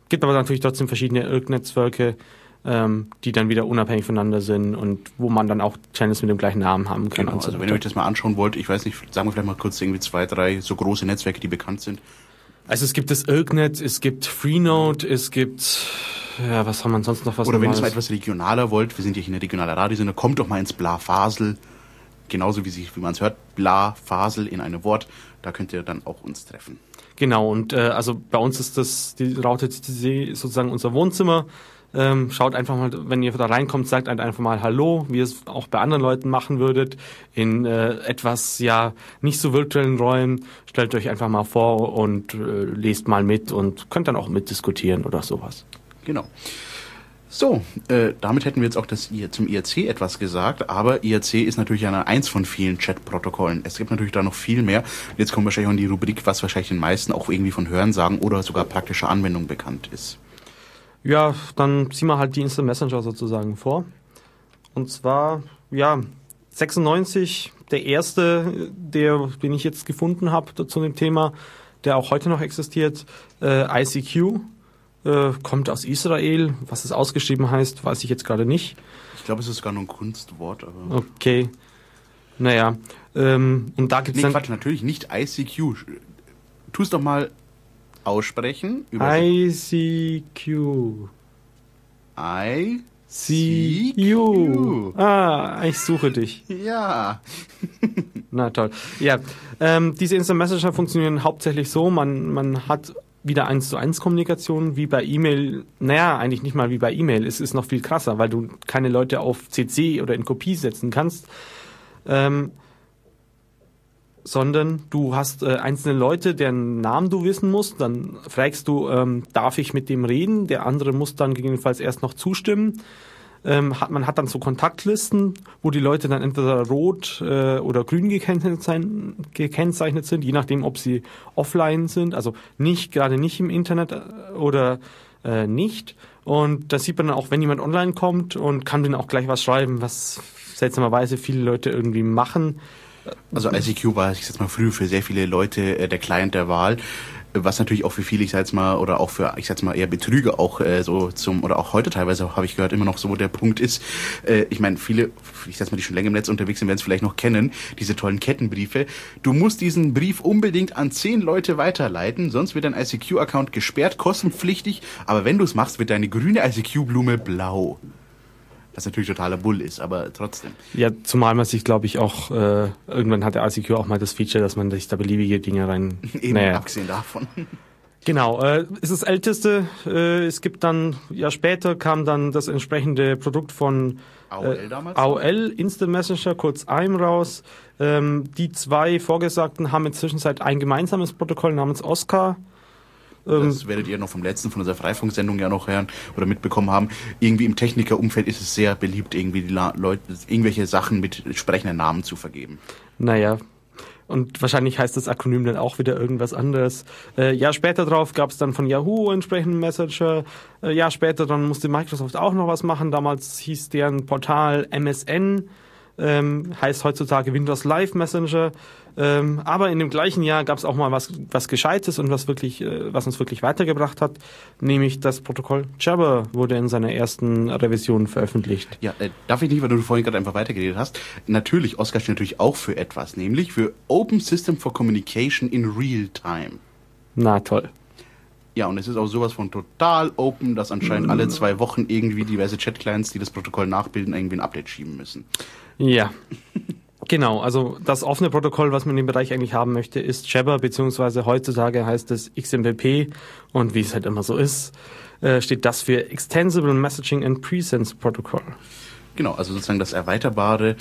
Gibt aber natürlich trotzdem verschiedene Irk-Netzwerke, ähm, die dann wieder unabhängig voneinander sind und wo man dann auch Channels mit dem gleichen Namen haben kann. Genau, und so also wenn ihr euch das mal anschauen wollt, ich weiß nicht, sagen wir vielleicht mal kurz irgendwie zwei, drei so große Netzwerke, die bekannt sind. also es gibt das Irknet, es gibt Freenode, es gibt, ja, was haben wir sonst noch was Oder wenn ihr es mal etwas regionaler wollt, wir sind ja hier in der regionalen Radiosender, kommt doch mal ins Bla Fasel. Genauso wie, sich, wie man es hört, Bla Fasel in einem Wort. Da könnt ihr dann auch uns treffen. Genau, und äh, also bei uns ist das die Raute TTC sozusagen unser Wohnzimmer. Ähm, schaut einfach mal, wenn ihr da reinkommt, sagt einfach mal Hallo, wie ihr es auch bei anderen Leuten machen würdet, in äh, etwas ja nicht so virtuellen Räumen. Stellt euch einfach mal vor und äh, lest mal mit und könnt dann auch mitdiskutieren oder sowas. Genau. So, äh, damit hätten wir jetzt auch das I- zum IRC etwas gesagt, aber IRC ist natürlich eine eins von vielen Chat-Protokollen. Es gibt natürlich da noch viel mehr. Jetzt kommen wahrscheinlich auch in die Rubrik, was wahrscheinlich den meisten auch irgendwie von Hörensagen oder sogar praktischer Anwendung bekannt ist. Ja, dann ziehen wir halt die Instant Messenger sozusagen vor. Und zwar, ja, 96, der erste, der, den ich jetzt gefunden habe zu dem Thema, der auch heute noch existiert, äh, ICQ, äh, kommt aus Israel. Was es ausgeschrieben heißt, weiß ich jetzt gerade nicht. Ich glaube, es ist sogar nur ein Kunstwort, aber. Okay. Naja, ähm, und da gibt's Nee, dann Quatsch, natürlich nicht ICQ. Tu es doch mal aussprechen. ICQ. I. CQ. Ah, ich suche dich. Ja. Na toll. Ja, ähm, diese Instant Messenger funktionieren hauptsächlich so, man, man hat wieder eins zu eins Kommunikation wie bei E-Mail. Naja, eigentlich nicht mal wie bei E-Mail. Es ist noch viel krasser, weil du keine Leute auf CC oder in Kopie setzen kannst. Ähm, sondern du hast äh, einzelne Leute, deren Namen du wissen musst. Dann fragst du, ähm, darf ich mit dem reden? Der andere muss dann gegebenenfalls erst noch zustimmen. Ähm, hat man hat dann so Kontaktlisten, wo die Leute dann entweder rot äh, oder grün gekennzeichnet, sind, je nachdem, ob sie offline sind, also nicht gerade nicht im Internet äh, oder äh, nicht. Und da sieht man dann auch, wenn jemand online kommt und kann dann auch gleich was schreiben, was seltsamerweise viele Leute irgendwie machen. Also ICQ war, ich sag mal, früher für sehr viele Leute äh, der Client der Wahl was natürlich auch für viele, ich sag jetzt mal, oder auch für, ich sag jetzt mal, eher Betrüger auch äh, so zum, oder auch heute teilweise habe ich gehört, immer noch so der Punkt ist, äh, ich meine, viele, ich sag jetzt mal, die schon länger im Netz unterwegs sind, werden es vielleicht noch kennen, diese tollen Kettenbriefe. Du musst diesen Brief unbedingt an zehn Leute weiterleiten, sonst wird dein ICQ-Account gesperrt, kostenpflichtig, aber wenn du es machst, wird deine grüne ICQ-Blume blau. Was natürlich totaler Bull ist, aber trotzdem. Ja, zumal man sich, glaube ich, auch, äh, irgendwann hat der ICQ auch mal das Feature, dass man sich da beliebige Dinge rein... Eben, naja. abgesehen davon. Genau, äh, ist das älteste. Äh, es gibt dann, ja später kam dann das entsprechende Produkt von AOL äh, damals? AOL, Instant Messenger, kurz AIM raus. Ähm, die zwei Vorgesagten haben inzwischen seit ein gemeinsames Protokoll namens Oscar. Ähm, das werdet ihr noch vom letzten, von unserer Freifunksendung ja noch hören oder mitbekommen haben. Irgendwie im Technikerumfeld ist es sehr beliebt, irgendwie die Leute, irgendwelche Sachen mit sprechenden Namen zu vergeben. Naja, und wahrscheinlich heißt das Akronym dann auch wieder irgendwas anderes. Äh, Jahr später drauf gab es dann von Yahoo entsprechenden Messenger. Äh, Jahr später dann musste Microsoft auch noch was machen. Damals hieß deren Portal MSN ähm, heißt heutzutage Windows Live Messenger. Ähm, aber in dem gleichen Jahr gab es auch mal was, was Gescheites und was wirklich, äh, was uns wirklich weitergebracht hat, nämlich das Protokoll Jabber wurde in seiner ersten Revision veröffentlicht. Ja, äh, darf ich nicht, weil du vorhin gerade einfach weitergeredet hast. Natürlich, Oscar steht natürlich auch für etwas, nämlich für Open System for Communication in Real Time. Na toll. Ja, und es ist auch sowas von total open, dass anscheinend alle zwei Wochen irgendwie diverse Chat-Clients, die das Protokoll nachbilden, irgendwie ein Update schieben müssen. Ja. Genau, also das offene Protokoll, was man in dem Bereich eigentlich haben möchte, ist Jabber, beziehungsweise heutzutage heißt es XMPP und wie es halt immer so ist, äh, steht das für Extensible Messaging and Presence Protocol. Genau, also sozusagen das erweiterbare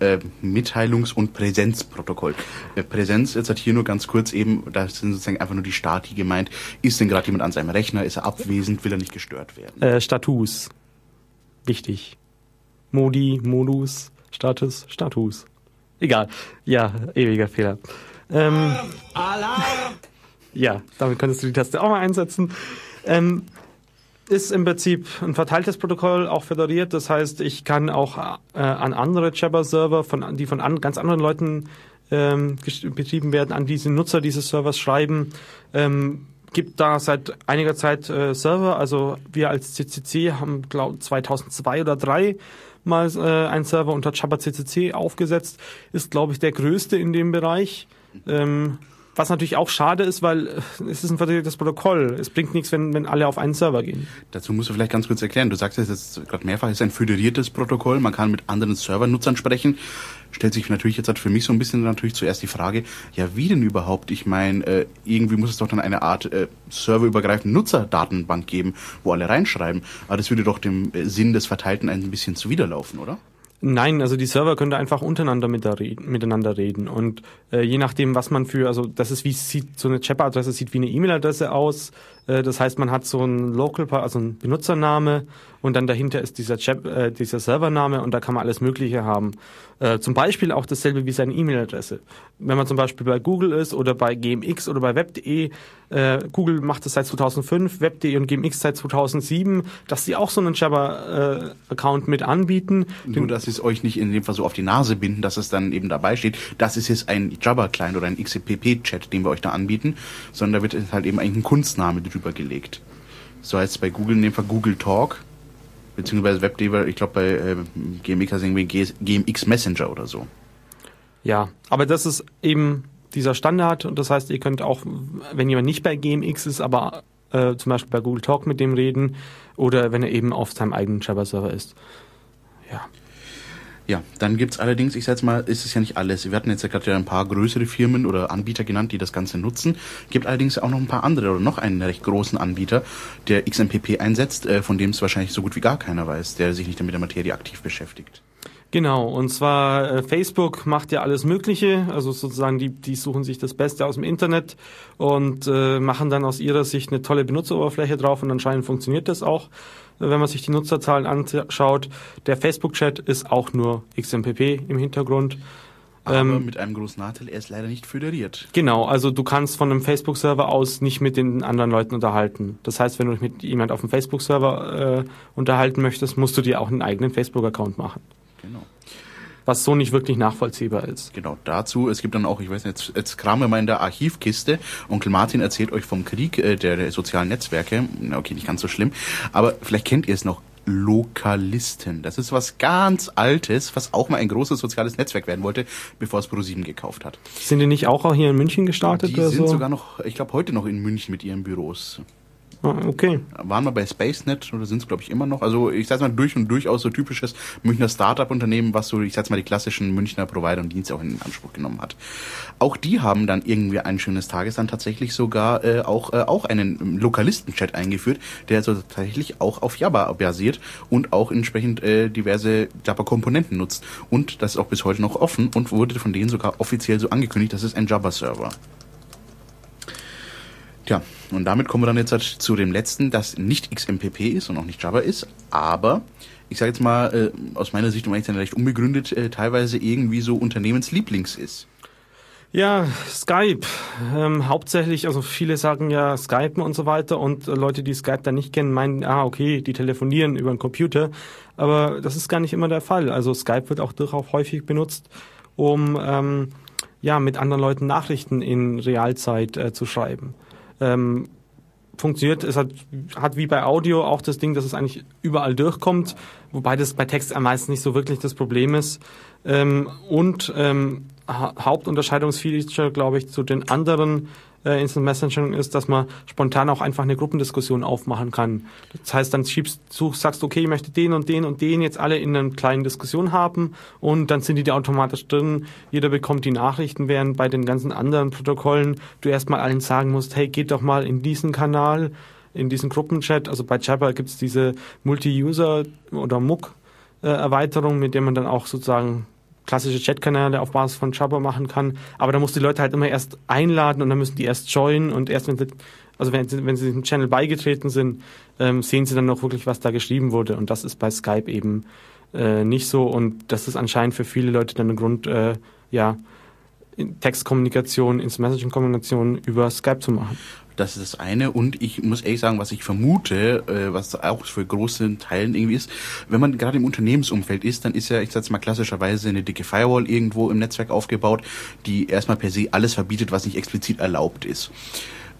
äh, Mitteilungs- und Präsenzprotokoll. Äh, Präsenz, jetzt hat hier nur ganz kurz eben, da sind sozusagen einfach nur die Stati gemeint. Ist denn gerade jemand an seinem Rechner? Ist er abwesend? Will er nicht gestört werden? Äh, Status. Wichtig. Modi, Modus, Status, Status. Egal. Ja, ewiger Fehler. Ähm, Alarm! Ja, damit könntest du die Taste auch mal einsetzen. Ähm, ist im Prinzip ein verteiltes Protokoll, auch föderiert. Das heißt, ich kann auch äh, an andere Jabber-Server, von, die von an, ganz anderen Leuten ähm, betrieben werden, an diese Nutzer dieses Servers schreiben. Ähm, gibt da seit einiger Zeit äh, Server. Also wir als CCC haben, glaube 2002 oder 2003 mal äh, einen Server unter Jabber CCC aufgesetzt. Ist, glaube ich, der größte in dem Bereich. Ähm, was natürlich auch schade ist, weil äh, es ist ein verträgliches Protokoll. Es bringt nichts, wenn, wenn alle auf einen Server gehen. Dazu musst du vielleicht ganz kurz erklären. Du sagst jetzt gerade mehrfach, es ist ein föderiertes Protokoll. Man kann mit anderen Servernutzern sprechen. Stellt sich natürlich jetzt halt für mich so ein bisschen natürlich zuerst die Frage, ja, wie denn überhaupt? Ich meine, äh, irgendwie muss es doch dann eine Art äh, serverübergreifende Nutzerdatenbank geben, wo alle reinschreiben. Aber das würde doch dem äh, Sinn des Verteilten ein bisschen zuwiderlaufen, oder? Nein, also die Server können da einfach untereinander miteinander reden. Und äh, je nachdem, was man für, also das ist wie sieht so eine Chat-Adresse sieht wie eine E-Mail-Adresse aus. Äh, das heißt, man hat so ein Local, also ein Benutzername und dann dahinter ist dieser Chat, äh, dieser Servername und da kann man alles Mögliche haben. Äh, zum Beispiel auch dasselbe wie seine E-Mail-Adresse. Wenn man zum Beispiel bei Google ist oder bei GMX oder bei Web.de, äh, Google macht das seit 2005, Web.de und GMX seit 2007, dass sie auch so einen Jabber-Account mit anbieten. Nur, dass sie es euch nicht in dem Fall so auf die Nase binden, dass es dann eben dabei steht, das ist jetzt ein Jabber-Client oder ein XCPP-Chat, den wir euch da anbieten, sondern da wird halt eben eigentlich ein Kunstname drüber gelegt. So heißt es bei Google in dem Fall Google Talk beziehungsweise WebDever, ich glaube bei äh, GMX heißt irgendwie GMX Messenger oder so. Ja, aber das ist eben dieser Standard und das heißt, ihr könnt auch, wenn jemand nicht bei GMX ist, aber äh, zum Beispiel bei Google Talk mit dem reden oder wenn er eben auf seinem eigenen Jabber-Server ist. Ja. Ja, dann gibt's allerdings, ich sag mal, ist es ja nicht alles. Wir hatten jetzt ja gerade ein paar größere Firmen oder Anbieter genannt, die das Ganze nutzen. Gibt allerdings auch noch ein paar andere oder noch einen recht großen Anbieter, der XMPP einsetzt, äh, von dem es wahrscheinlich so gut wie gar keiner weiß, der sich nicht mit der Materie aktiv beschäftigt. Genau, und zwar äh, Facebook macht ja alles Mögliche, also sozusagen die, die suchen sich das Beste aus dem Internet und äh, machen dann aus ihrer Sicht eine tolle Benutzeroberfläche drauf und anscheinend funktioniert das auch, wenn man sich die Nutzerzahlen anschaut. Der Facebook-Chat ist auch nur XMPP im Hintergrund. Aber ähm, mit einem großen Nachteil, er ist leider nicht föderiert. Genau, also du kannst von einem Facebook-Server aus nicht mit den anderen Leuten unterhalten. Das heißt, wenn du dich mit jemand auf dem Facebook-Server äh, unterhalten möchtest, musst du dir auch einen eigenen Facebook-Account machen. Genau. Was so nicht wirklich nachvollziehbar ist. Genau, dazu, es gibt dann auch, ich weiß nicht, jetzt, jetzt kramen wir mal in der Archivkiste. Onkel Martin erzählt euch vom Krieg äh, der, der sozialen Netzwerke. Okay, nicht ganz so schlimm. Aber vielleicht kennt ihr es noch. Lokalisten. Das ist was ganz Altes, was auch mal ein großes soziales Netzwerk werden wollte, bevor es ProSieben gekauft hat. Sind die nicht auch hier in München gestartet? Die sind so? sogar noch, ich glaube, heute noch in München mit ihren Büros. Ah, okay. Waren wir bei SpaceNet oder sind es, glaube ich, immer noch. Also ich sage mal durch und durchaus so typisches Münchner Startup-Unternehmen, was so, ich sage mal, die klassischen Münchner Provider und Dienste auch in Anspruch genommen hat. Auch die haben dann irgendwie ein schönes Tages dann tatsächlich sogar äh, auch, äh, auch einen Lokalisten-Chat eingeführt, der also tatsächlich auch auf Java basiert und auch entsprechend äh, diverse Java-Komponenten nutzt. Und das ist auch bis heute noch offen und wurde von denen sogar offiziell so angekündigt, das ist ein Java-Server. Tja, und damit kommen wir dann jetzt halt zu dem letzten, das nicht XMPP ist und auch nicht Java ist, aber ich sage jetzt mal äh, aus meiner Sicht, um zu sein, recht unbegründet, äh, teilweise irgendwie so Unternehmenslieblings ist. Ja, Skype. Ähm, hauptsächlich, also viele sagen ja Skypen und so weiter und äh, Leute, die Skype dann nicht kennen, meinen, ah, okay, die telefonieren über einen Computer. Aber das ist gar nicht immer der Fall. Also Skype wird auch durchaus häufig benutzt, um ähm, ja, mit anderen Leuten Nachrichten in Realzeit äh, zu schreiben ähm, funktioniert. Es hat, hat wie bei Audio auch das Ding, dass es eigentlich überall durchkommt, wobei das bei Text am meisten nicht so wirklich das Problem ist. Ähm, und ähm, Hauptunterscheidungsfeature, glaube ich, zu den anderen äh, Instant Messaging ist, dass man spontan auch einfach eine Gruppendiskussion aufmachen kann. Das heißt, dann schiebst du, sagst, okay, ich möchte den und den und den jetzt alle in einer kleinen Diskussion haben und dann sind die da automatisch drin. Jeder bekommt die Nachrichten, während bei den ganzen anderen Protokollen du erstmal allen sagen musst, hey, geht doch mal in diesen Kanal, in diesen Gruppenchat. Also bei Jabber gibt es diese Multi-User oder MOOC äh, Erweiterung, mit der man dann auch sozusagen klassische Chatkanäle auf Basis von Jabber machen kann. Aber da musst du die Leute halt immer erst einladen und dann müssen die erst joinen und erst wenn sie, also wenn, wenn sie dem Channel beigetreten sind, ähm, sehen sie dann noch wirklich, was da geschrieben wurde. Und das ist bei Skype eben äh, nicht so. Und das ist anscheinend für viele Leute dann ein Grund, äh, ja, Textkommunikation, Instant-Messaging-Kommunikation über Skype zu machen. Das ist das eine. Und ich muss ehrlich sagen, was ich vermute, äh, was auch für große Teilen irgendwie ist, wenn man gerade im Unternehmensumfeld ist, dann ist ja, ich sag's mal klassischerweise, eine dicke Firewall irgendwo im Netzwerk aufgebaut, die erstmal per se alles verbietet, was nicht explizit erlaubt ist.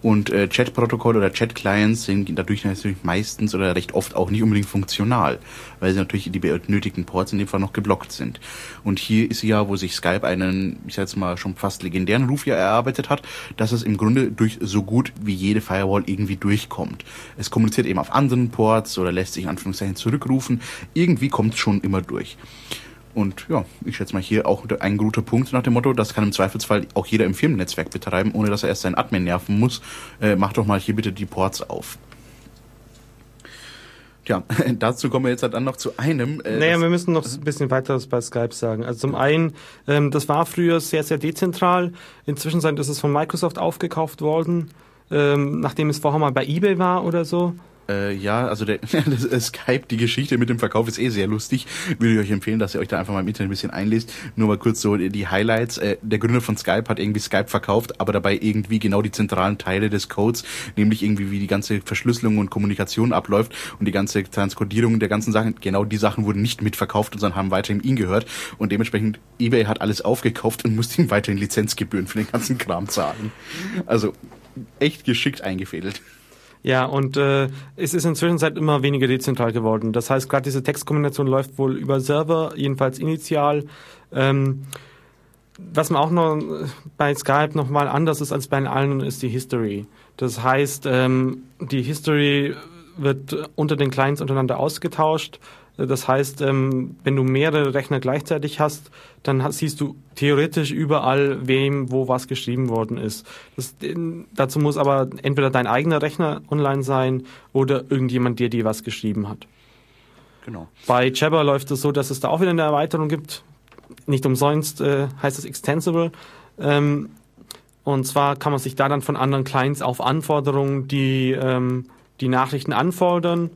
Und äh, Chat-Protokolle oder Chat-Clients sind dadurch natürlich meistens oder recht oft auch nicht unbedingt funktional, weil sie natürlich die benötigten Ports in dem Fall noch geblockt sind. Und hier ist ja, wo sich Skype einen, ich sag jetzt mal, schon fast legendären Ruf ja erarbeitet hat, dass es im Grunde durch so gut wie jede Firewall irgendwie durchkommt. Es kommuniziert eben auf anderen Ports oder lässt sich in Anführungszeichen zurückrufen. Irgendwie kommt es schon immer durch. Und ja, ich schätze mal hier auch ein guter Punkt nach dem Motto, das kann im Zweifelsfall auch jeder im Firmennetzwerk betreiben, ohne dass er erst seinen Admin nerven muss. Äh, mach doch mal hier bitte die Ports auf. Tja, dazu kommen wir jetzt halt dann noch zu einem. Äh, naja, wir müssen noch ein bisschen weiteres bei Skype sagen. Also zum einen, ähm, das war früher sehr, sehr dezentral. Inzwischen ist es von Microsoft aufgekauft worden, ähm, nachdem es vorher mal bei eBay war oder so. Äh, ja, also der das, äh, Skype, die Geschichte mit dem Verkauf ist eh sehr lustig. Würde ich euch empfehlen, dass ihr euch da einfach mal im Internet ein bisschen einlest. Nur mal kurz so die Highlights. Äh, der Gründer von Skype hat irgendwie Skype verkauft, aber dabei irgendwie genau die zentralen Teile des Codes, nämlich irgendwie wie die ganze Verschlüsselung und Kommunikation abläuft und die ganze Transkodierung der ganzen Sachen, genau die Sachen wurden nicht mitverkauft, sondern haben weiterhin ihm gehört. Und dementsprechend, eBay hat alles aufgekauft und musste ihm weiterhin Lizenzgebühren für den ganzen Kram zahlen. Also echt geschickt eingefädelt. Ja, und äh, es ist inzwischen seit immer weniger dezentral geworden. Das heißt, gerade diese Textkombination läuft wohl über Server, jedenfalls initial. Ähm, was man auch noch bei Skype nochmal anders ist als bei allen, ist die History. Das heißt, ähm, die History wird unter den Clients untereinander ausgetauscht das heißt, ähm, wenn du mehrere Rechner gleichzeitig hast, dann siehst du theoretisch überall, wem wo was geschrieben worden ist. Das, dazu muss aber entweder dein eigener Rechner online sein oder irgendjemand, der dir was geschrieben hat. Genau. Bei Jabber läuft es so, dass es da auch wieder eine Erweiterung gibt. Nicht umsonst äh, heißt es Extensible. Ähm, und zwar kann man sich da dann von anderen Clients auf Anforderungen, die ähm, die Nachrichten anfordern,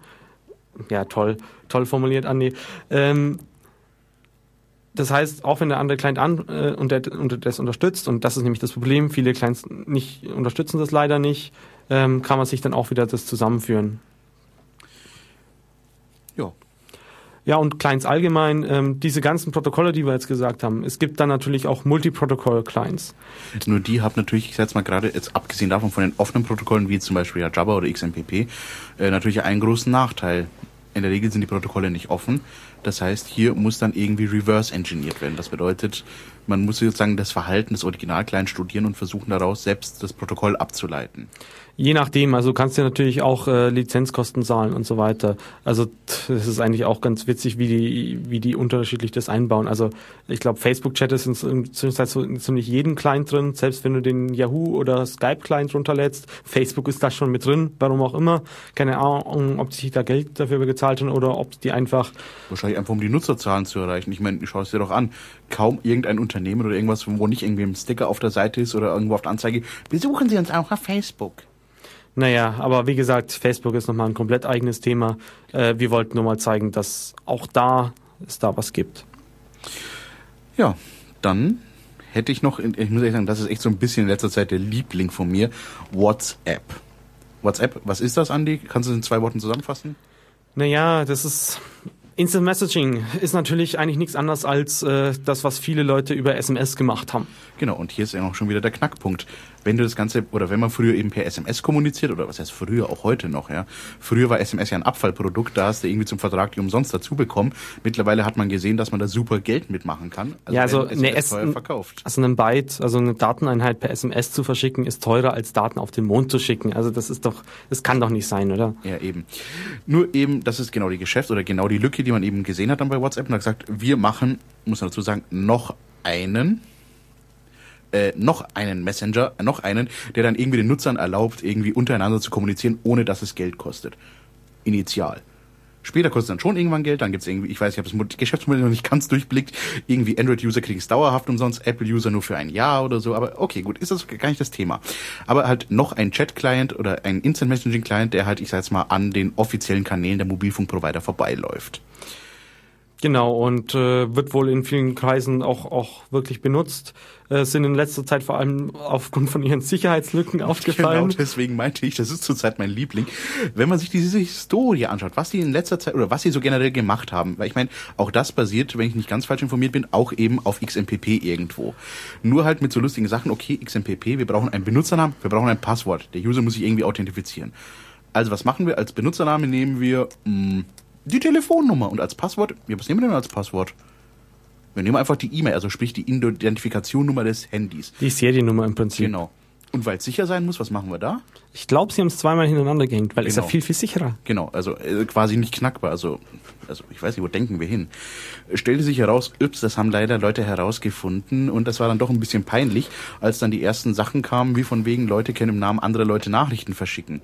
ja toll, toll formuliert, Andi, ähm, das heißt, auch wenn der andere Client an, äh, und, der, und das unterstützt, und das ist nämlich das Problem, viele Clients nicht, unterstützen das leider nicht, ähm, kann man sich dann auch wieder das zusammenführen. Ja. Ja, und Clients allgemein, ähm, diese ganzen Protokolle, die wir jetzt gesagt haben, es gibt dann natürlich auch Multiprotokoll-Clients. Nur die haben natürlich, ich sage jetzt mal gerade, jetzt abgesehen davon von den offenen Protokollen, wie zum Beispiel ja Java oder XMPP, äh, natürlich einen großen Nachteil. In der Regel sind die Protokolle nicht offen. Das heißt, hier muss dann irgendwie reverse engineert werden. Das bedeutet, man muss sozusagen das Verhalten des Originalclients studieren und versuchen daraus selbst das Protokoll abzuleiten. Je nachdem, also kannst du natürlich auch äh, Lizenzkosten zahlen und so weiter. Also das ist eigentlich auch ganz witzig, wie die, wie die unterschiedlich das einbauen. Also ich glaube, Facebook-Chat ist in, so in ziemlich jedem Client drin, selbst wenn du den Yahoo oder Skype-Client runterlädst. Facebook ist da schon mit drin, warum auch immer. Keine Ahnung, ob sich da Geld dafür gezahlt haben oder ob die einfach... Wahrscheinlich einfach, um die Nutzerzahlen zu erreichen. Ich meine, schau es dir doch an. Kaum irgendein Unternehmen oder irgendwas, wo nicht irgendwie ein Sticker auf der Seite ist oder irgendwo auf der Anzeige, besuchen Sie uns auch auf Facebook. Naja, aber wie gesagt, Facebook ist nochmal ein komplett eigenes Thema. Äh, wir wollten nur mal zeigen, dass auch da es da was gibt. Ja, dann hätte ich noch, ich muss ehrlich sagen, das ist echt so ein bisschen in letzter Zeit der Liebling von mir, WhatsApp. WhatsApp, was ist das, Andi? Kannst du es in zwei Worten zusammenfassen? Naja, das ist Instant Messaging ist natürlich eigentlich nichts anderes als äh, das, was viele Leute über SMS gemacht haben. Genau, und hier ist ja auch schon wieder der Knackpunkt. Wenn du das Ganze, oder wenn man früher eben per SMS kommuniziert, oder was heißt früher, auch heute noch, ja. Früher war SMS ja ein Abfallprodukt, da hast du irgendwie zum Vertrag die umsonst dazu bekommen. Mittlerweile hat man gesehen, dass man da super Geld mitmachen kann. Also ja, also eine S verkauft. Also ein Byte, also eine Dateneinheit per SMS zu verschicken, ist teurer als Daten auf den Mond zu schicken. Also das ist doch, das kann doch nicht sein, oder? Ja, eben. Nur eben, das ist genau die Geschäft oder genau die Lücke, die man eben gesehen hat dann bei WhatsApp und hat gesagt, wir machen, muss man dazu sagen, noch einen äh, noch einen Messenger, noch einen, der dann irgendwie den Nutzern erlaubt, irgendwie untereinander zu kommunizieren, ohne dass es Geld kostet. Initial. Später kostet es dann schon irgendwann Geld, dann gibt es irgendwie, ich weiß, ich habe das Geschäftsmodell noch nicht ganz durchblickt, irgendwie Android-User kriegen es dauerhaft umsonst, Apple-User nur für ein Jahr oder so, aber okay, gut, ist das gar nicht das Thema. Aber halt noch ein Chat-Client oder ein Instant-Messaging-Client, der halt, ich sag jetzt mal, an den offiziellen Kanälen der Mobilfunkprovider vorbeiläuft. Genau, und äh, wird wohl in vielen Kreisen auch, auch wirklich benutzt. Äh, sind in letzter Zeit vor allem aufgrund von ihren Sicherheitslücken aufgefallen. Genau, deswegen meinte ich, das ist zurzeit mein Liebling. Wenn man sich diese Historie anschaut, was sie in letzter Zeit oder was sie so generell gemacht haben, weil ich meine, auch das basiert, wenn ich nicht ganz falsch informiert bin, auch eben auf XMPP irgendwo. Nur halt mit so lustigen Sachen, okay, XMPP, wir brauchen einen Benutzernamen, wir brauchen ein Passwort. Der User muss sich irgendwie authentifizieren. Also was machen wir? Als Benutzername nehmen wir mh, mm, die Telefonnummer. Und als Passwort, ja, was nehmen wir denn als Passwort? Wir nehmen einfach die E-Mail, also sprich die Identifikationnummer des Handys. Die Seriennummer im Prinzip. Genau. Und weil es sicher sein muss, was machen wir da? Ich glaube, sie haben es zweimal hintereinander gehängt, weil es genau. ist ja viel, viel sicherer. Genau, also äh, quasi nicht knackbar. Also, also ich weiß nicht, wo denken wir hin? Stellte sich heraus, ups, das haben leider Leute herausgefunden und das war dann doch ein bisschen peinlich, als dann die ersten Sachen kamen, wie von wegen Leute können im Namen anderer Leute Nachrichten verschicken.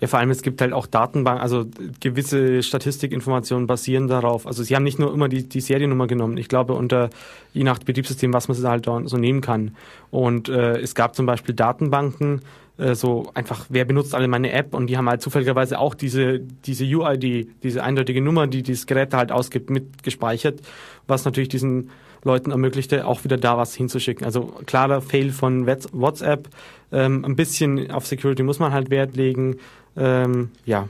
Ja, vor allem es gibt halt auch Datenbanken, also gewisse Statistikinformationen basieren darauf. Also sie haben nicht nur immer die, die Seriennummer genommen. Ich glaube unter je nach Betriebssystem, was man halt so nehmen kann. Und äh, es gab zum Beispiel Datenbanken, äh, so einfach, wer benutzt alle meine App und die haben halt zufälligerweise auch diese, diese UID, diese eindeutige Nummer, die dieses Gerät halt ausgibt, mitgespeichert, was natürlich diesen Leuten ermöglichte, auch wieder da was hinzuschicken. Also klarer Fail von WhatsApp. Ähm, ein bisschen auf Security muss man halt Wert legen. Ähm, ja.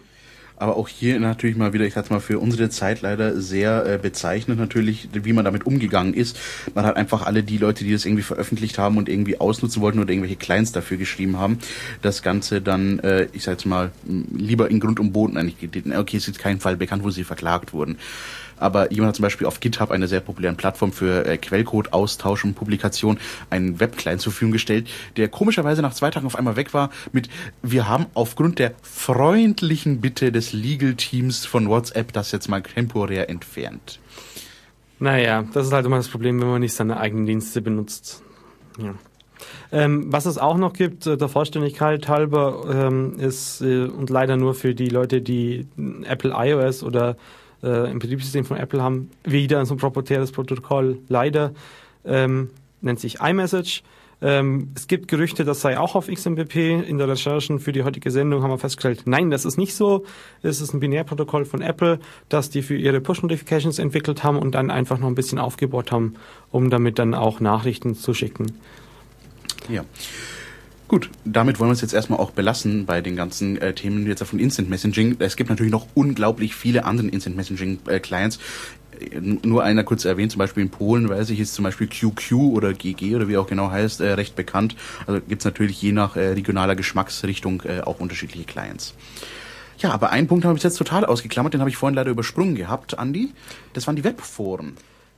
Aber auch hier natürlich mal wieder, ich sag's mal, für unsere Zeit leider sehr äh, bezeichnend natürlich, wie man damit umgegangen ist. Man hat einfach alle die Leute, die das irgendwie veröffentlicht haben und irgendwie ausnutzen wollten oder irgendwelche Clients dafür geschrieben haben, das Ganze dann, äh, ich sag's mal, lieber in Grund und Boden eigentlich Okay, es ist kein Fall bekannt, wo sie verklagt wurden aber jemand hat zum Beispiel auf GitHub, einer sehr populären Plattform für äh, Quellcode-Austausch und Publikation, einen Webclient zur Verfügung gestellt, der komischerweise nach zwei Tagen auf einmal weg war mit, wir haben aufgrund der freundlichen Bitte des Legal-Teams von WhatsApp das jetzt mal temporär entfernt. Naja, das ist halt immer das Problem, wenn man nicht seine eigenen Dienste benutzt. Ja. Ähm, was es auch noch gibt, äh, der Vollständigkeit halber, ähm, ist äh, und leider nur für die Leute, die Apple iOS oder äh, im Betriebssystem von Apple haben, wieder so ein proprietäres Protokoll, leider, ähm, nennt sich iMessage. Ähm, es gibt Gerüchte, das sei auch auf XMPP. In der Recherchen für die heutige Sendung haben wir festgestellt, nein, das ist nicht so. Es ist ein Binärprotokoll von Apple, das die für ihre Push-Notifications entwickelt haben und dann einfach noch ein bisschen aufgebaut haben, um damit dann auch Nachrichten zu schicken. Ja. Gut, damit wollen wir es jetzt erstmal auch belassen bei den ganzen äh, Themen jetzt von Instant Messaging. Es gibt natürlich noch unglaublich viele andere Instant Messaging äh, Clients. Nur einer kurz erwähnt, zum Beispiel in Polen, weiß ich, ist zum Beispiel QQ oder GG oder wie auch genau heißt, äh, recht bekannt. Also gibt es natürlich je nach äh, regionaler Geschmacksrichtung äh, auch unterschiedliche Clients. Ja, aber einen Punkt habe ich jetzt total ausgeklammert, den habe ich vorhin leider übersprungen gehabt, Andi. Das waren die Webforen.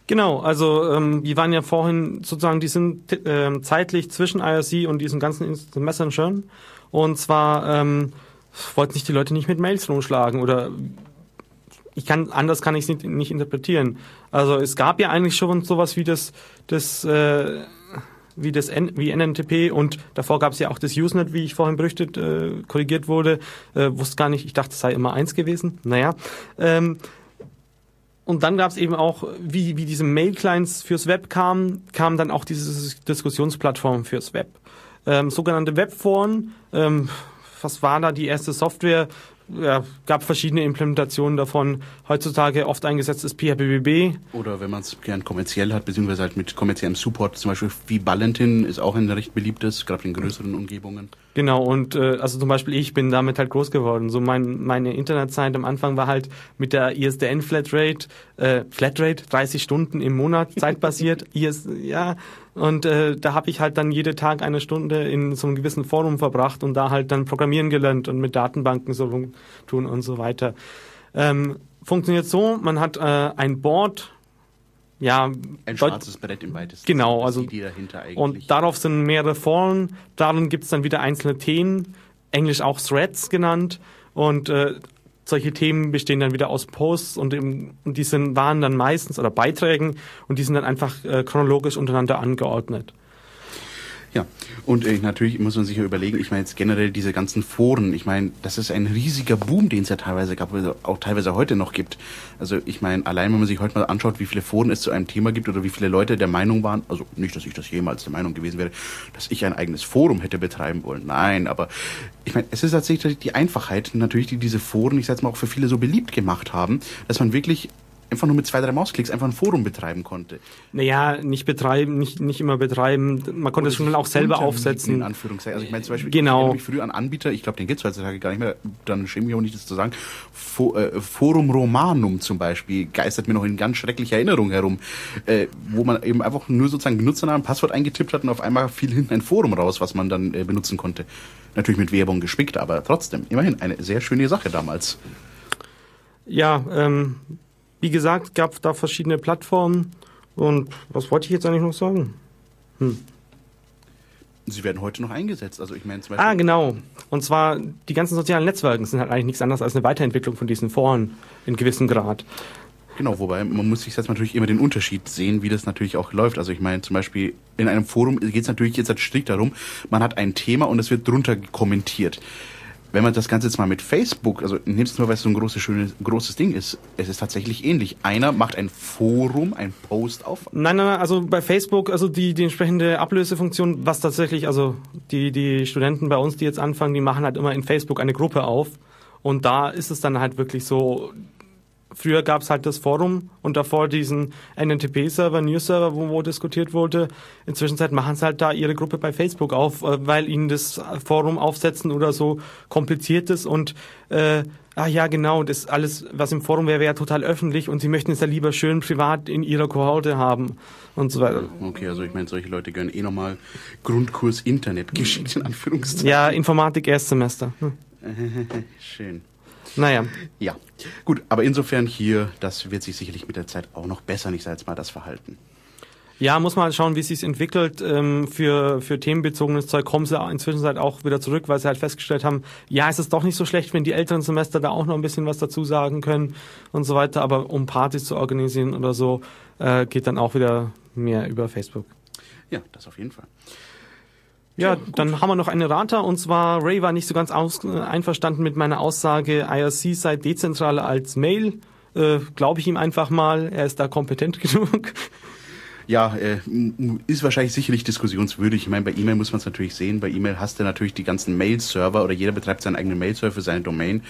Genau, also ähm, die waren ja vorhin sozusagen, die sind äh, zeitlich zwischen IRC und diesen ganzen Instant Messengern. Und zwar ähm, wollten sich die Leute nicht mit Mails rumschlagen oder ich kann anders kann ich es nicht, nicht interpretieren. Also es gab ja eigentlich schon sowas wie das das äh, wie das N, wie NNTP und davor gab es ja auch das Usenet, wie ich vorhin berichtet äh, korrigiert wurde. Äh, wusste gar nicht, ich dachte, es sei immer eins gewesen. Naja. Ähm, und dann gab es eben auch, wie, wie diese Mail-Clients fürs Web kamen, kam dann auch diese Diskussionsplattform fürs Web. Ähm, sogenannte Webforen, ähm, was war da die erste Software? Ja, gab verschiedene Implementationen davon. Heutzutage oft eingesetzt ist PHPBB. Oder wenn man es gern kommerziell hat, beziehungsweise halt mit kommerziellem Support, zum Beispiel wie Ballentin ist auch ein recht beliebtes, gerade in größeren Umgebungen. Genau, und äh, also zum Beispiel ich bin damit halt groß geworden. So mein, meine Internetzeit am Anfang war halt mit der ISDN Flatrate, äh, Flatrate, 30 Stunden im Monat, zeitbasiert, IS, ja, und äh, da habe ich halt dann jeden Tag eine Stunde in so einem gewissen Forum verbracht und da halt dann Programmieren gelernt und mit Datenbanken so tun und so weiter. Ähm, funktioniert so, man hat äh, ein Board, ja, ein schwarzes Brett im weitesten Genau, also die dahinter eigentlich. und darauf sind mehrere Foren, darin gibt's dann wieder einzelne Themen, englisch auch Threads genannt und äh, solche Themen bestehen dann wieder aus Posts und, im, und die sind, waren dann meistens oder Beiträgen und die sind dann einfach äh, chronologisch untereinander angeordnet. Ja, und äh, natürlich muss man sich ja überlegen, ich meine jetzt generell diese ganzen Foren, ich meine, das ist ein riesiger Boom, den es ja teilweise gab, also auch teilweise heute noch gibt. Also ich meine, allein wenn man sich heute mal anschaut, wie viele Foren es zu einem Thema gibt oder wie viele Leute der Meinung waren, also nicht, dass ich das jemals der Meinung gewesen wäre, dass ich ein eigenes Forum hätte betreiben wollen. Nein, aber ich meine, es ist tatsächlich die Einfachheit, natürlich, die diese Foren, ich sage mal, auch für viele so beliebt gemacht haben, dass man wirklich einfach nur mit zwei, drei Mausklicks einfach ein Forum betreiben konnte. Naja, nicht betreiben, nicht, nicht immer betreiben. Man konnte es schon auch selber aufsetzen. In Anführungszeichen. Also ich meine zum Beispiel, genau. ich erinnere mich früher an Anbieter, ich glaube, den gibt es heutzutage gar nicht mehr, dann schäme ich auch nicht, das zu sagen. Fo äh, Forum Romanum zum Beispiel geistert mir noch in ganz schrecklicher Erinnerung herum, äh, wo man eben einfach nur sozusagen Benutzernamen, Passwort eingetippt hat und auf einmal fiel hinten ein Forum raus, was man dann äh, benutzen konnte. Natürlich mit Werbung gespickt, aber trotzdem, immerhin eine sehr schöne Sache damals. Ja, ähm, wie gesagt, gab da verschiedene Plattformen. Und was wollte ich jetzt eigentlich noch sagen? Hm. Sie werden heute noch eingesetzt. Also ich meine zum Beispiel Ah, genau. Und zwar die ganzen sozialen Netzwerke sind halt eigentlich nichts anderes als eine Weiterentwicklung von diesen Foren in gewissem Grad. Genau, wobei man muss sich jetzt natürlich immer den Unterschied sehen, wie das natürlich auch läuft. Also ich meine zum Beispiel in einem Forum geht es natürlich jetzt halt strikt darum, man hat ein Thema und es wird drunter kommentiert wenn man das Ganze jetzt mal mit Facebook, also nimmst nur, weil es so ein großes, schönes, großes Ding ist, es ist tatsächlich ähnlich. Einer macht ein Forum, ein Post auf. Nein, nein, also bei Facebook, also die, die entsprechende Ablösefunktion, was tatsächlich, also die, die Studenten bei uns, die jetzt anfangen, die machen halt immer in Facebook eine Gruppe auf. Und da ist es dann halt wirklich so, früher gab es halt das Forum und davor diesen NNTP-Server, News-Server, wo, wo diskutiert wurde. Inzwischen machen sie halt da ihre Gruppe bei Facebook auf, äh, weil ihnen das Forum aufsetzen oder so kompliziert ist und äh, ah ja genau, das alles, was im Forum wäre, wäre ja total öffentlich und sie möchten es ja lieber schön privat in ihrer Kohorte haben und so weiter. Okay, also ich meine, solche Leute gönnen eh nochmal Grundkurs Internet geschickt in Anführungszeichen. Ja, Informatik Erstsemester. Hm. Schön. Naja. Ja, gut, aber insofern hier, das wird sich sicherlich mit der Zeit auch noch besser, nicht jetzt mal das Verhalten. Ja, muss man schauen, wie es sich entwickelt. Ähm, für, für themenbezogenes Zeug kommen sie inzwischen halt auch wieder zurück, weil sie halt festgestellt haben, ja, es ist doch nicht so schlecht, wenn die älteren Semester da auch noch ein bisschen was dazu sagen können und so weiter. Aber um Partys zu organisieren oder so, äh, geht dann auch wieder mehr über Facebook. Ja, das auf jeden Fall. Ja, dann haben wir noch eine Rata und zwar Ray war nicht so ganz aus, äh, einverstanden mit meiner Aussage, IRC sei dezentraler als Mail. äh, glaube ich ihm einfach mal, er ist da kompetent genug. Ja, äh, ist wahrscheinlich sicherlich diskussionswürdig. Ich meine, bei E-Mail muss man es natürlich sehen. Bei E-Mail hast du natürlich die ganzen Mail-Server oder jeder betreibt seinen eigenen Mail-Server für seine Domain.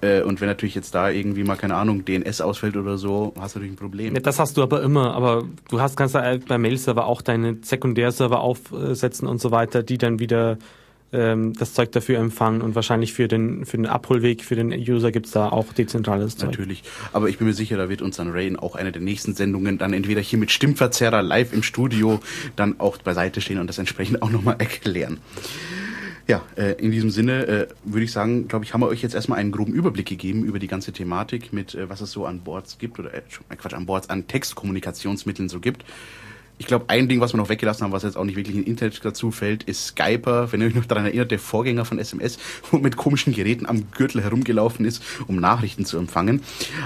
Äh, und wenn natürlich jetzt da irgendwie mal, keine Ahnung, DNS ausfällt oder so, hast du natürlich ein Problem. Ja, das hast du aber immer, aber du hast, kannst da bei Mail-Server auch deine Sekundärserver aufsetzen und so weiter, die dann wieder ähm, das Zeug dafür empfangen und wahrscheinlich für den, für den Abholweg für den User gibt's da auch dezentrales Zeug. Natürlich, aber ich bin mir sicher, da wird uns dann Rain auch eine der nächsten Sendungen dann entweder hier mit Stimmverzerrer live im Studio dann auch beiseite stehen und das entsprechend auch nochmal erklären. Ja, äh, in diesem Sinne äh, würde ich sagen, glaube ich, haben wir euch jetzt erstmal einen groben Überblick gegeben über die ganze Thematik mit, äh, was es so an Boards gibt oder äh, Quatsch, an Boards, an Textkommunikationsmitteln so gibt. Ich glaube, ein Ding, was wir noch weggelassen haben, was jetzt auch nicht wirklich in Internet dazu fällt, ist Skyper. Wenn ihr euch noch daran erinnert, der Vorgänger von SMS, wo mit komischen Geräten am Gürtel herumgelaufen ist, um Nachrichten zu empfangen.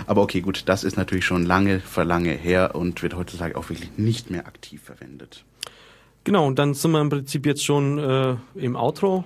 Aber okay, gut, das ist natürlich schon lange, verlange her und wird heutzutage auch wirklich nicht mehr aktiv verwendet. Genau, und dann sind wir im Prinzip jetzt schon äh, im Outro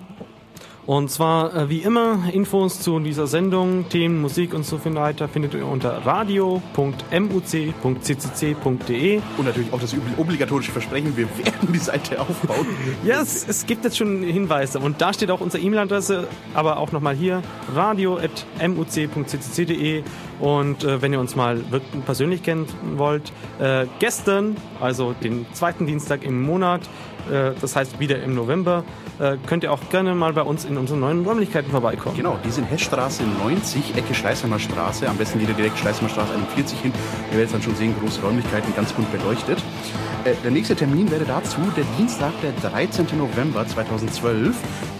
und zwar, äh, wie immer, Infos zu dieser Sendung, Themen, Musik und so weiter findet ihr unter radio.muc.ccc.de. Und natürlich auch das obligatorische Versprechen, wir werden die Seite aufbauen. ja, es, es gibt jetzt schon Hinweise und da steht auch unsere E-Mail-Adresse, aber auch nochmal hier, radio.muc.ccc.de und äh, wenn ihr uns mal persönlich kennen wollt, äh, gestern, also den zweiten Dienstag im Monat, das heißt wieder im November, äh, könnt ihr auch gerne mal bei uns in unseren neuen Räumlichkeiten vorbeikommen. Genau, die sind Heschstraße 90, Ecke Schleißheimer Straße. Am besten ihr direkt Schleißheimer Straße 41 hin. Ihr werdet dann schon sehen, große Räumlichkeiten, ganz gut beleuchtet. Äh, der nächste Termin wäre dazu der Dienstag, der 13. November 2012.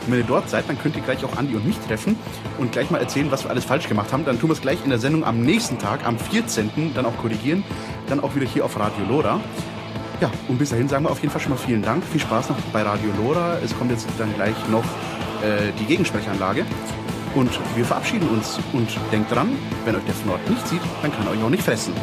Und wenn ihr dort seid, dann könnt ihr gleich auch Andi und mich treffen und gleich mal erzählen, was wir alles falsch gemacht haben. Dann tun wir es gleich in der Sendung am nächsten Tag, am 14. dann auch korrigieren. Dann auch wieder hier auf Radio Lora. Ja, und bis dahin sagen wir auf jeden Fall schon mal vielen Dank. Viel Spaß noch bei Radio Lora. Es kommt jetzt dann gleich noch äh, die Gegensprechanlage. Und wir verabschieden uns. Und denkt dran, wenn euch der Fnord nicht sieht, dann kann er euch auch nicht fressen.